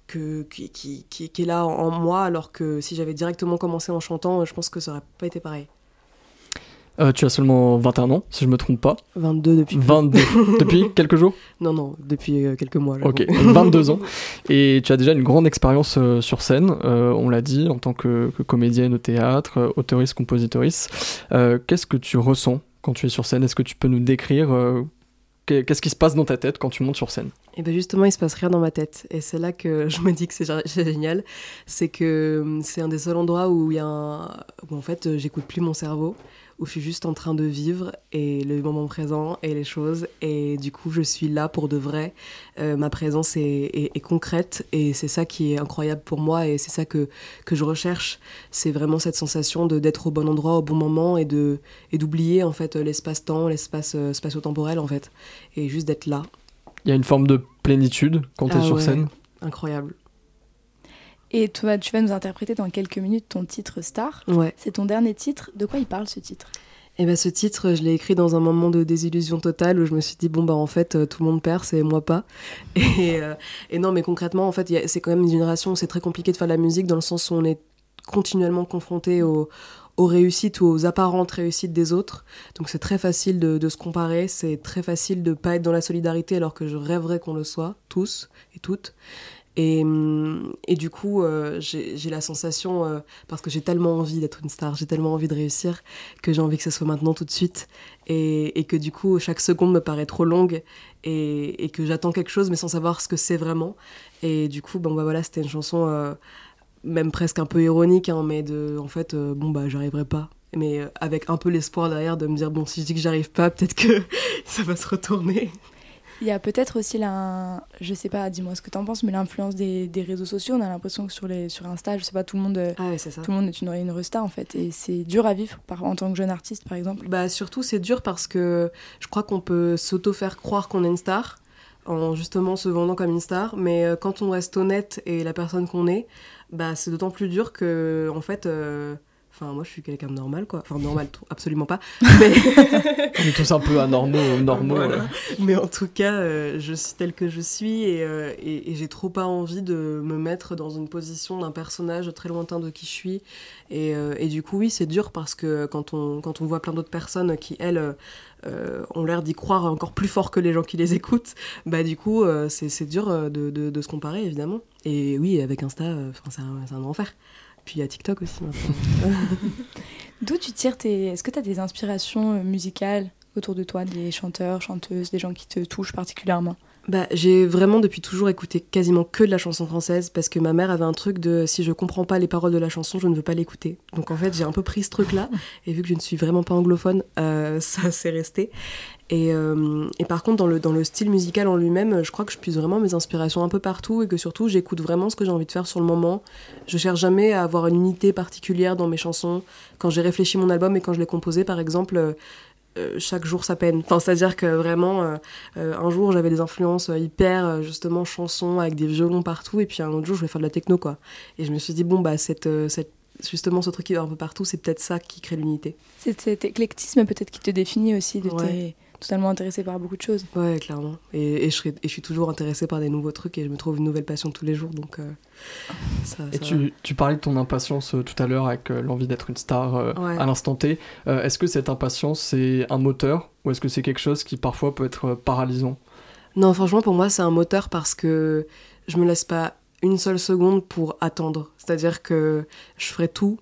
que, qui, qui, qui- qui est là en, moi, alors que si j'avais directement commencé en chantant, je pense que ça aurait pas été pareil. Euh, tu as seulement 21 ans, si je me trompe pas. 22 depuis. peu. 22. depuis quelques jours? Non, non, depuis euh, quelques mois. Ok, 22 ans. Et tu as déjà une grande expérience euh, sur scène, euh, on l'a dit, en tant que, que comédienne au théâtre, auteuriste, compositrice. Euh, Qu'est-ce que tu ressens quand tu es sur scène? Est-ce que tu peux nous décrire Qu'est-ce qui se passe dans ta tête quand tu montes sur scène? Et bien justement, il se passe rien dans ma tête. Et c'est là que je me dis que c'est gé- c'est génial. C'est que hum, c'est un des seuls endroits où il y a un... en fait, euh, j'écoute plus mon cerveau, où je suis juste en train de vivre et le moment présent et les choses. Et du coup, je suis là pour de vrai. Euh, ma présence est, est- est concrète et c'est ça qui est incroyable pour moi et c'est ça que, que je recherche. C'est vraiment cette sensation de d'être au bon endroit au bon moment et de et d'oublier en fait l'espace-temps, l'espace euh, spatio-temporel en fait, et juste d'être là. Il y a une forme de plénitude quand tu es Ah sur ouais, scène? Incroyable. Et toi, tu vas nous interpréter dans quelques minutes ton titre Star. Ouais. C'est ton dernier titre. De quoi il parle ce titre? Et ben ce titre, je l'ai écrit dans un moment de désillusion totale où je me suis dit bon bah en fait euh, tout le monde perd, c'est moi pas. Et, euh, et non mais concrètement en fait c'est quand même une génération où c'est très compliqué de faire de la musique dans le sens où on est continuellement confronté aux, aux réussites ou aux apparentes réussites des autres. Donc c'est très facile de, de se comparer, c'est très facile de pas être dans la solidarité alors que je rêverais qu'on le soit tous et toutes. Et, du coup, euh, j'ai la sensation, euh, parce que j'ai tellement envie d'être une star, j'ai tellement envie de réussir, que j'ai envie que ce soit maintenant tout de suite. Et, que du coup, chaque seconde me paraît trop longue et, que j'attends quelque chose, mais sans savoir ce que c'est vraiment. Et du coup, bon, bah voilà, c'était une chanson euh, même presque un peu ironique, hein, mais de, en fait, euh, bon, bah, j'arriverai pas. Mais avec un peu l'espoir derrière de me dire, bon, si je dis que j'arrive pas, peut-être que ça va se retourner. Il y a peut-être aussi la, je sais pas, dis-moi ce que t'en penses, mais l'influence des, des réseaux sociaux. On a l'impression que sur les, sur Insta, je sais pas, tout le monde, Ah ouais, tout le monde est une, une resta en fait, et c'est dur à vivre par, en tant que jeune artiste, par exemple. Bah surtout c'est dur parce que je crois qu'on peut s'auto faire croire qu'on est une star en justement se vendant comme une star, mais euh, quand on reste honnête et la personne qu'on est, bah c'est d'autant plus dur que en fait, euh, enfin moi je suis quelqu'un de normal quoi, enfin normal absolument pas, mais On est tous un peu anormaux, normaux. Voilà. Mais en tout cas, euh, je suis telle que je suis et, euh, et- et j'ai trop pas envie de me mettre dans une position d'un personnage très lointain de qui je suis. Et, euh, et du coup, oui, c'est dur parce que quand on, quand on voit plein d'autres personnes qui, elles, euh, ont l'air d'y croire encore plus fort que les gens qui les écoutent, bah du coup, c'est dur de, de- de se comparer, évidemment. Et oui, avec Insta, enfin, c'est un, c'est un enfer. Puis il y a TikTok aussi maintenant. D'où tu tires tes. Est-ce que tu as des inspirations euh, musicales autour de toi, des chanteurs, chanteuses, des gens qui te touchent particulièrement? Bah, j'ai vraiment depuis toujours écouté quasiment que de la chanson française parce que ma mère avait un truc de si je comprends pas les paroles de la chanson, je ne veux pas l'écouter. Donc en fait, j'ai un peu pris ce truc-là et vu que je ne suis vraiment pas anglophone, euh, ça s'est resté. Et, euh, et par contre, dans le, dans le style musical en lui-même, je crois que je puise vraiment mes inspirations un peu partout et que surtout, j'écoute vraiment ce que j'ai envie de faire sur le moment. Je cherche jamais à avoir une unité particulière dans mes chansons. Quand j'ai réfléchi mon album et quand je l'ai composé, par exemple, euh, euh, chaque jour sa peine. Enfin, c'est-à-dire que vraiment, euh, euh, un jour j'avais des influences hyper justement chansons avec des violons partout, et puis un autre jour je voulais faire de la techno quoi. Et je me suis dit bon bah cette, cette justement ce truc qui va un peu partout, c'est peut-être ça qui crée l'unité. C'est cet éclectisme peut-être qui te définit aussi, de Ouais. t'es totalement intéressé par beaucoup de choses. Ouais, clairement. Et, et je, serais- et je suis toujours intéressée par des nouveaux trucs et je me trouve une nouvelle passion tous les jours, donc euh, ça. Et ça tu, tu parlais de ton impatience euh, tout à l'heure avec euh, l'envie d'être une star euh, Ouais. à l'instant T. Euh, est-ce que cette impatience c'est un moteur ou est-ce que c'est quelque chose qui parfois peut être euh, paralysant? Non, franchement, pour moi, c'est un moteur parce que je me laisse pas une seule seconde pour attendre. C'est-à-dire que je ferai tout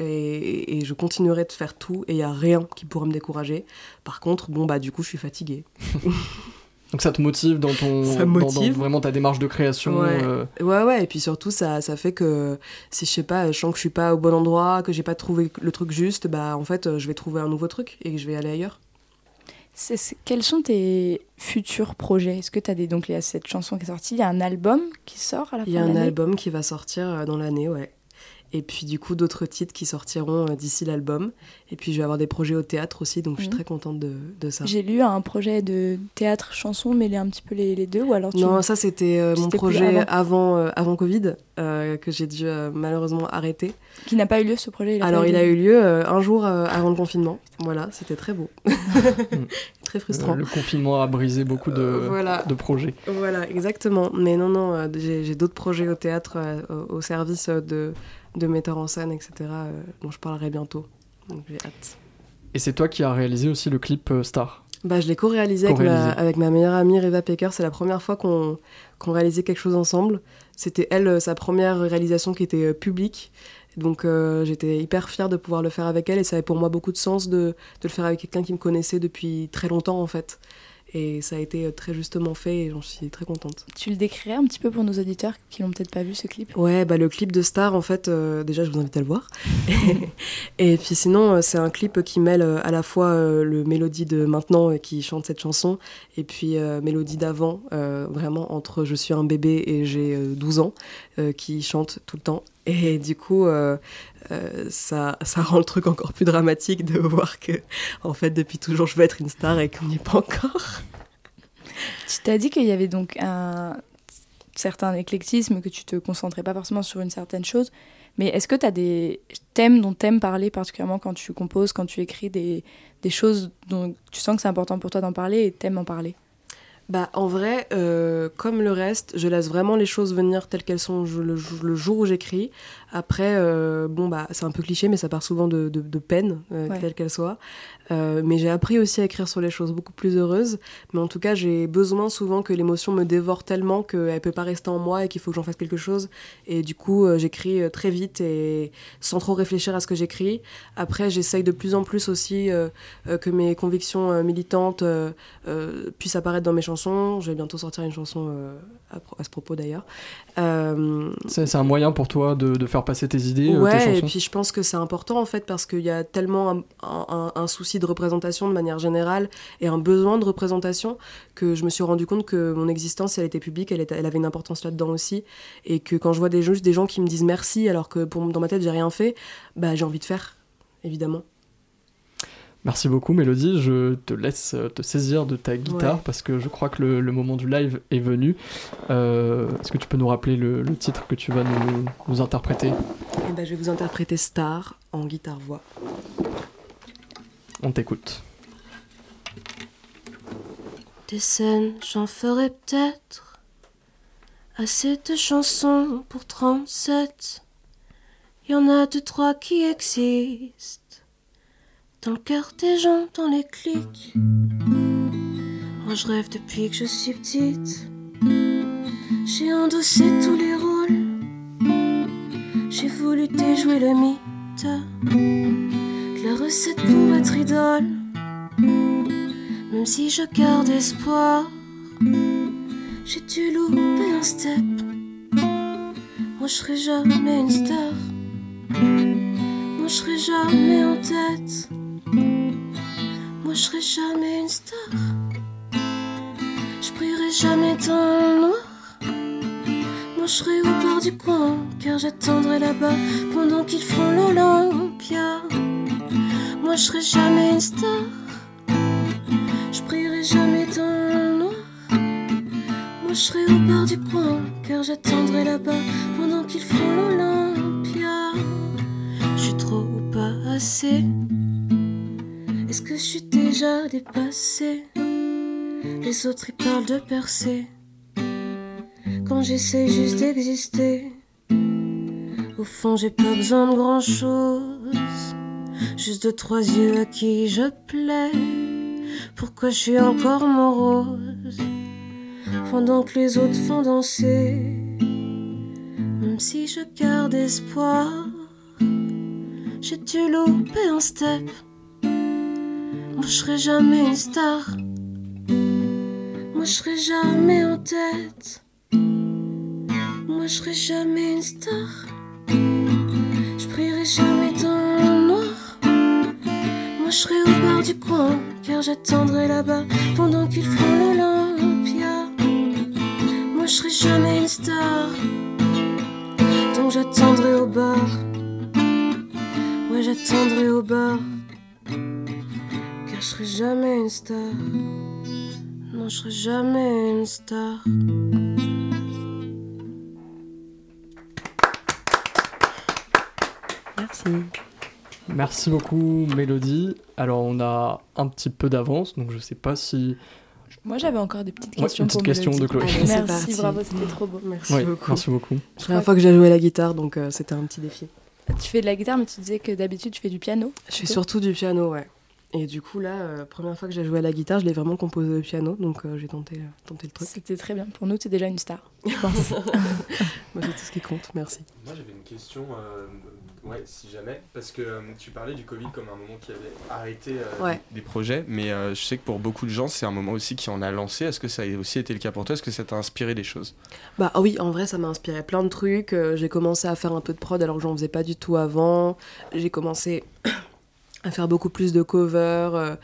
et, et je continuerai de faire tout et il y a rien qui pourra me décourager. Par contre, bon, bah, du coup, je suis fatiguée. Donc ça te motive dans ton Ça dans- me dans motive. vraiment ta démarche de création Ouais. euh, Ouais, ouais, et puis surtout, ça, ça fait que si je sais pas, je sens que je suis pas au bon endroit, que j'ai pas trouvé le truc juste, bah, en fait, je vais trouver un nouveau truc et que je vais aller ailleurs. C'est- c'est- quels sont tes futurs projets? Est-ce que tu as des. Donc, il y a cette chanson qui est sortie, il y a un album qui sort à la fin Il y a un album qui va sortir euh, dans l'année, ouais. Et puis du coup d'autres titres qui sortiront euh, d'ici l'album. Et puis je vais avoir des projets au théâtre aussi, donc je suis Mhm. très contente de, de ça. J'ai lu un projet de théâtre chanson mêler un petit peu les, les deux ou alors tu... Non, ça c'était euh, mon projet avant. avant, euh, avant Covid, euh, que j'ai dû euh, malheureusement arrêter. qui n'a pas eu lieu ce projet il Alors il a eu lieu euh, un jour euh, avant le confinement. Voilà, c'était très beau. très frustrant. euh, le confinement a brisé beaucoup de, Euh, voilà. de projets. Voilà, exactement. Mais non, non, euh, j'ai d'autres projets au théâtre, euh, au service euh, de, de metteurs en scène, etc., euh, dont je parlerai bientôt. Donc j'ai hâte. Et c'est toi qui as réalisé aussi le clip euh, Star? Bah, je l'ai co-réalisé avec, ma- Co-réalisé. avec ma meilleure amie Reva Pecker. C'est la première fois qu'on qu'on réalisait quelque chose ensemble. C'était elle, euh, sa première réalisation qui était publique. Donc euh, j'étais hyper fière de pouvoir le faire avec elle et ça avait pour moi beaucoup de sens de, de le faire avec quelqu'un qui me connaissait depuis très longtemps en fait. Et ça a été euh, très justement fait et j'en suis très contente. Tu le décrirais un petit peu pour nos auditeurs qui l'ont peut-être pas vu ce clip? Ouais, bah le clip de Star, en fait, euh, déjà, je vous invite à le voir. et puis sinon, euh, c'est un clip qui mêle à la fois euh, le mélodie de maintenant qui chante cette chanson, et puis euh, mélodie d'avant, vraiment entre je suis un bébé et j'ai euh, 12 ans, qui chante tout le temps. Et du coup, euh, euh, ça, ça rend le truc encore plus dramatique de voir que, en fait, depuis toujours, je veux être une star et qu'on n'y est pas encore. Tu t'as dit qu'il y avait donc un certain éclectisme, que tu te concentrais pas forcément sur une certaine chose. Mais est-ce que tu as des thèmes dont tu aimes parler particulièrement quand tu composes, quand tu écris des, des choses dont tu sens que c'est important pour toi d'en parler et t'aimes en parler? Bah, en vrai, euh, comme le reste, je laisse vraiment les choses venir telles qu'elles sont le jour où j'écris. Après, euh, bon, bah, c'est un peu cliché, mais ça part souvent de, de, de peine, euh, Ouais. telle qu'elle soit. Euh, mais j'ai appris aussi à écrire sur les choses beaucoup plus heureuses. Mais en tout cas, j'ai besoin souvent que l'émotion me dévore tellement qu'elle peut pas rester en moi et qu'il faut que j'en fasse quelque chose. Et du coup, euh, j'écris très vite et sans trop réfléchir à ce que j'écris. Après, j'essaye de plus en plus aussi euh, euh, que mes convictions euh, militantes euh, euh, puissent apparaître dans mes chansons chanson. Je vais bientôt sortir une chanson euh, à, pro- à ce propos d'ailleurs. Euh, C'est c'est un moyen pour toi de, de faire passer tes idées, euh, tes Ouais, et chansons puis je pense que c'est important en fait parce qu'il y a tellement un, un- un souci de représentation de manière générale et un besoin de représentation que je me suis rendu compte que mon existence, elle était publique, elle, était- elle avait une importance là-dedans aussi. Et que quand je vois des, juste des gens qui me disent merci alors que pour, dans ma tête j'ai rien fait, bah j'ai envie de faire, évidemment. Merci beaucoup Mélodie, je te laisse euh, te saisir de ta guitare Ouais. parce que je crois que le, le moment du live est venu. Euh, Est-ce que tu peux nous rappeler le, le titre que tu vas nous, nous interpréter? Et ben je vais vous interpréter Star en guitare-voix. On t'écoute. Des scènes, j'en ferai peut-être assez de chansons pour 37. Y en a deux, trois qui existent dans le cœur des gens, dans les clics. Moi, je rêve depuis que je suis petite. J'ai endossé tous les rôles. J'ai voulu déjouer le mythe de la recette pour être idole. Même si je garde espoir, j'ai dû louper un step. Moi je serai jamais une star. Moi je serai jamais en tête. Moi je serai jamais une star. Je prierai jamais dans le noir. Moi je serai au bord du coin, car j'attendrai là-bas pendant qu'ils feront l'Olympia. Moi je serai jamais une star. Je prierai jamais dans le noir. Moi je serai au bord du coin, car j'attendrai là-bas pendant qu'ils feront l'Olympia. Je suis trop pas assez. Est-ce que je suis déjà dépassée Les autres ils parlent de percer. Quand j'essaie juste d'exister, au fond j'ai pas besoin de grand chose. Juste de trois yeux à qui je plais. Pourquoi je suis encore morose? Pendant que les autres font danser? Même si je garde espoir, j'ai dû louper un step. Moi je serai jamais une star. Moi je serai jamais en tête. Moi je serai jamais une star. Je prierai jamais dans le noir. Moi je serai au bord du coin, car j'attendrai là-bas pendant qu'ils feront l'Olympia. Moi je serai jamais une star, donc j'attendrai au bar. Ouais, j'attendrai au car je serai jamais une star. Non, je serai jamais une star. Merci. Merci beaucoup Mélodie. Alors on a un petit peu d'avance, donc je sais pas si... Moi, j'avais encore des petites Ouais, questions une petite pour question Mélodie. de Chloé. Allez, Merci, parti. bravo, c'était trop beau. Merci beaucoup. merci beaucoup. C'est la première fois que j'ai joué à la guitare, donc euh, c'était un petit défi. Tu fais de la guitare, mais tu disais que d'habitude, tu fais du piano. Je fais surtout du piano, ouais. Et du coup, là, euh, première fois que j'ai joué à la guitare, je l'ai vraiment composé au piano, donc euh, j'ai tenté, euh, tenté le truc. C'était très bien. Pour nous, tu es déjà une star, je pense. Moi, c'est tout ce qui compte, merci. Moi j'avais une question, euh, ouais, si jamais, parce que euh, tu parlais du Covid comme un moment qui avait arrêté euh, Ouais. des projets, mais euh, je sais que pour beaucoup de gens c'est un moment aussi qui en a lancé. Est-ce que ça a aussi été le cas pour toi? Est-ce que ça t'a inspiré des choses? Bah ah oui, en vrai, ça m'a inspiré plein de trucs. J'ai commencé à faire un peu de prod alors que j'en faisais pas du tout avant. J'ai commencé à faire beaucoup plus de covers, euh,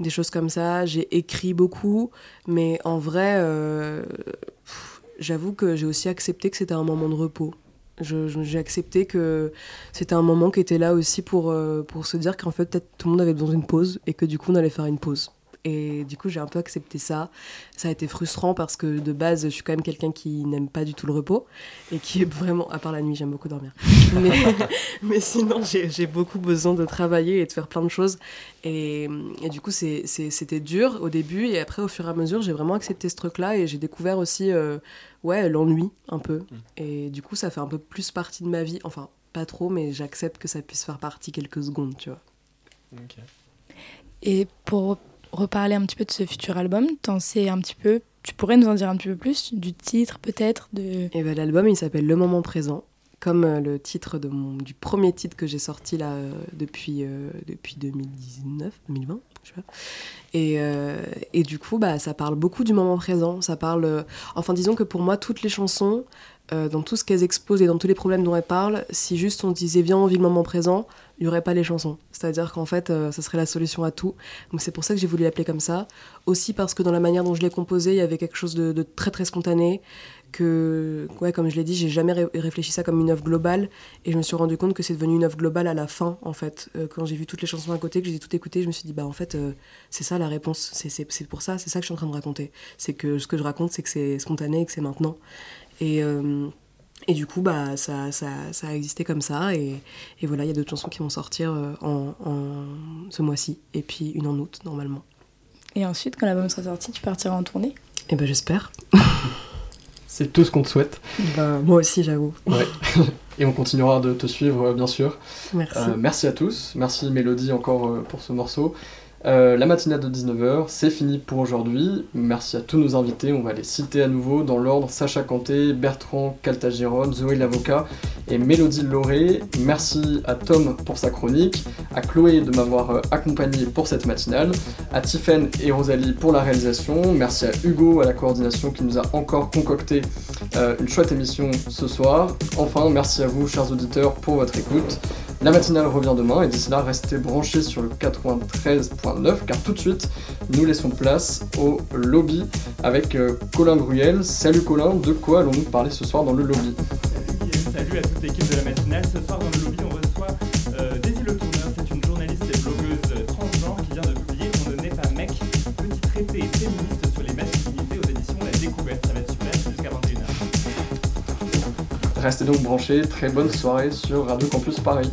des choses comme ça. J'ai écrit beaucoup, mais en vrai, euh, j'avoue que j'ai aussi accepté que c'était un moment de repos. J'ai accepté que c'était un moment qui était là aussi pour, euh, pour se dire qu'en fait, peut-être tout le monde avait besoin d'une pause et que du coup, on allait faire une pause. Et du coup, j'ai un peu accepté ça. Ça a été frustrant parce que de base, je suis quand même quelqu'un qui n'aime pas du tout le repos et qui est vraiment, à part la nuit, j'aime beaucoup dormir. Mais, mais sinon, j'ai j'ai beaucoup besoin de travailler et de faire plein de choses. Et, et du coup, c'était dur au début et après, au fur et à mesure, j'ai vraiment accepté ce truc-là et j'ai découvert aussi, euh, ouais, l'ennui un peu. Et du coup, ça fait un peu plus partie de ma vie. Enfin, pas trop, mais j'accepte que ça puisse faire partie quelques secondes, tu vois. Et pour reparler un petit peu de ce futur album, t'en sais un petit peu, tu pourrais nous en dire un petit peu plus du titre peut-être de... Et ben, l'album, il s'appelle Le Moment Présent, comme euh, le titre du premier titre que j'ai sorti là euh, depuis, euh, depuis 2019, 2020, je sais pas. Et, euh, et, du coup, bah, ça parle beaucoup du moment présent. Ça parle. Euh, enfin, disons que pour moi, toutes les chansons, euh, dans tout ce qu'elles exposent et dans tous les problèmes dont elles parlent, si juste on disait viens, on vit le moment présent, il n'y aurait pas les chansons. C'est-à-dire qu'en fait, euh, ça serait la solution à tout. Donc c'est pour ça que j'ai voulu l'appeler comme ça. Aussi parce que dans la manière dont je l'ai composé, il y avait quelque chose de, très très spontané. Que, ouais, comme je l'ai dit, j'ai jamais ré réfléchi ça comme une œuvre globale. Et je me suis rendu compte que c'est devenu une œuvre globale à la fin, en fait. Euh, quand j'ai vu toutes les chansons à côté, que j'ai tout écouté, je me suis dit, bah en fait, euh, c'est ça la réponse. C'est pour ça, c'est ça que je suis en train de raconter. C'est que ce que je raconte, c'est que c'est spontané et que c'est maintenant. Et. Euh, et du coup, bah, ça, ça, ça a existé comme ça. Et, et voilà, il y a d'autres chansons qui vont sortir euh, en, en ce mois-ci. Et puis une en août, normalement. Et ensuite, quand l'album sera sorti, tu partiras en tournée? Eh ben, j'espère. C'est tout ce qu'on te souhaite. Ben, moi aussi, j'avoue. Ouais. Et on continuera de te suivre, bien sûr. Merci. Euh, merci à tous. Merci Mélodie encore euh, pour ce morceau. Euh, la matinale de 19h, c'est fini pour aujourd'hui. Merci à tous nos invités. On va les citer à nouveau dans l'ordre Sacha Kanté, Bertrand Caltagirone, Zoé Lavocat et Mélodie Lauré. Merci à Tom pour sa chronique, à Chloé de m'avoir accompagné pour cette matinale, à Tiffen et Rosalie pour la réalisation. Merci à Hugo à la coordination qui nous a encore concocté euh, une chouette émission ce soir. Enfin, merci à vous, chers auditeurs, pour votre écoute. La matinale revient demain et d'ici là, restez branchés sur le 93.9 car tout de suite, nous laissons place au lobby avec euh, Colin Gruyel. Salut Colin, de quoi allons-nous parler ce soir dans le lobby? Salut à toute l'équipe de la matinale. Ce soir dans le lobby, on reçoit euh, Daisy Le Tourneur. C'est une journaliste et blogueuse transgenre qui vient de publier On ne naît pas mec, petit traité féministe sur les masculinités aux éditions La Découverte. Ça va être super jusqu'à 21h. Restez donc branchés, très bonne soirée sur Radio Campus Paris.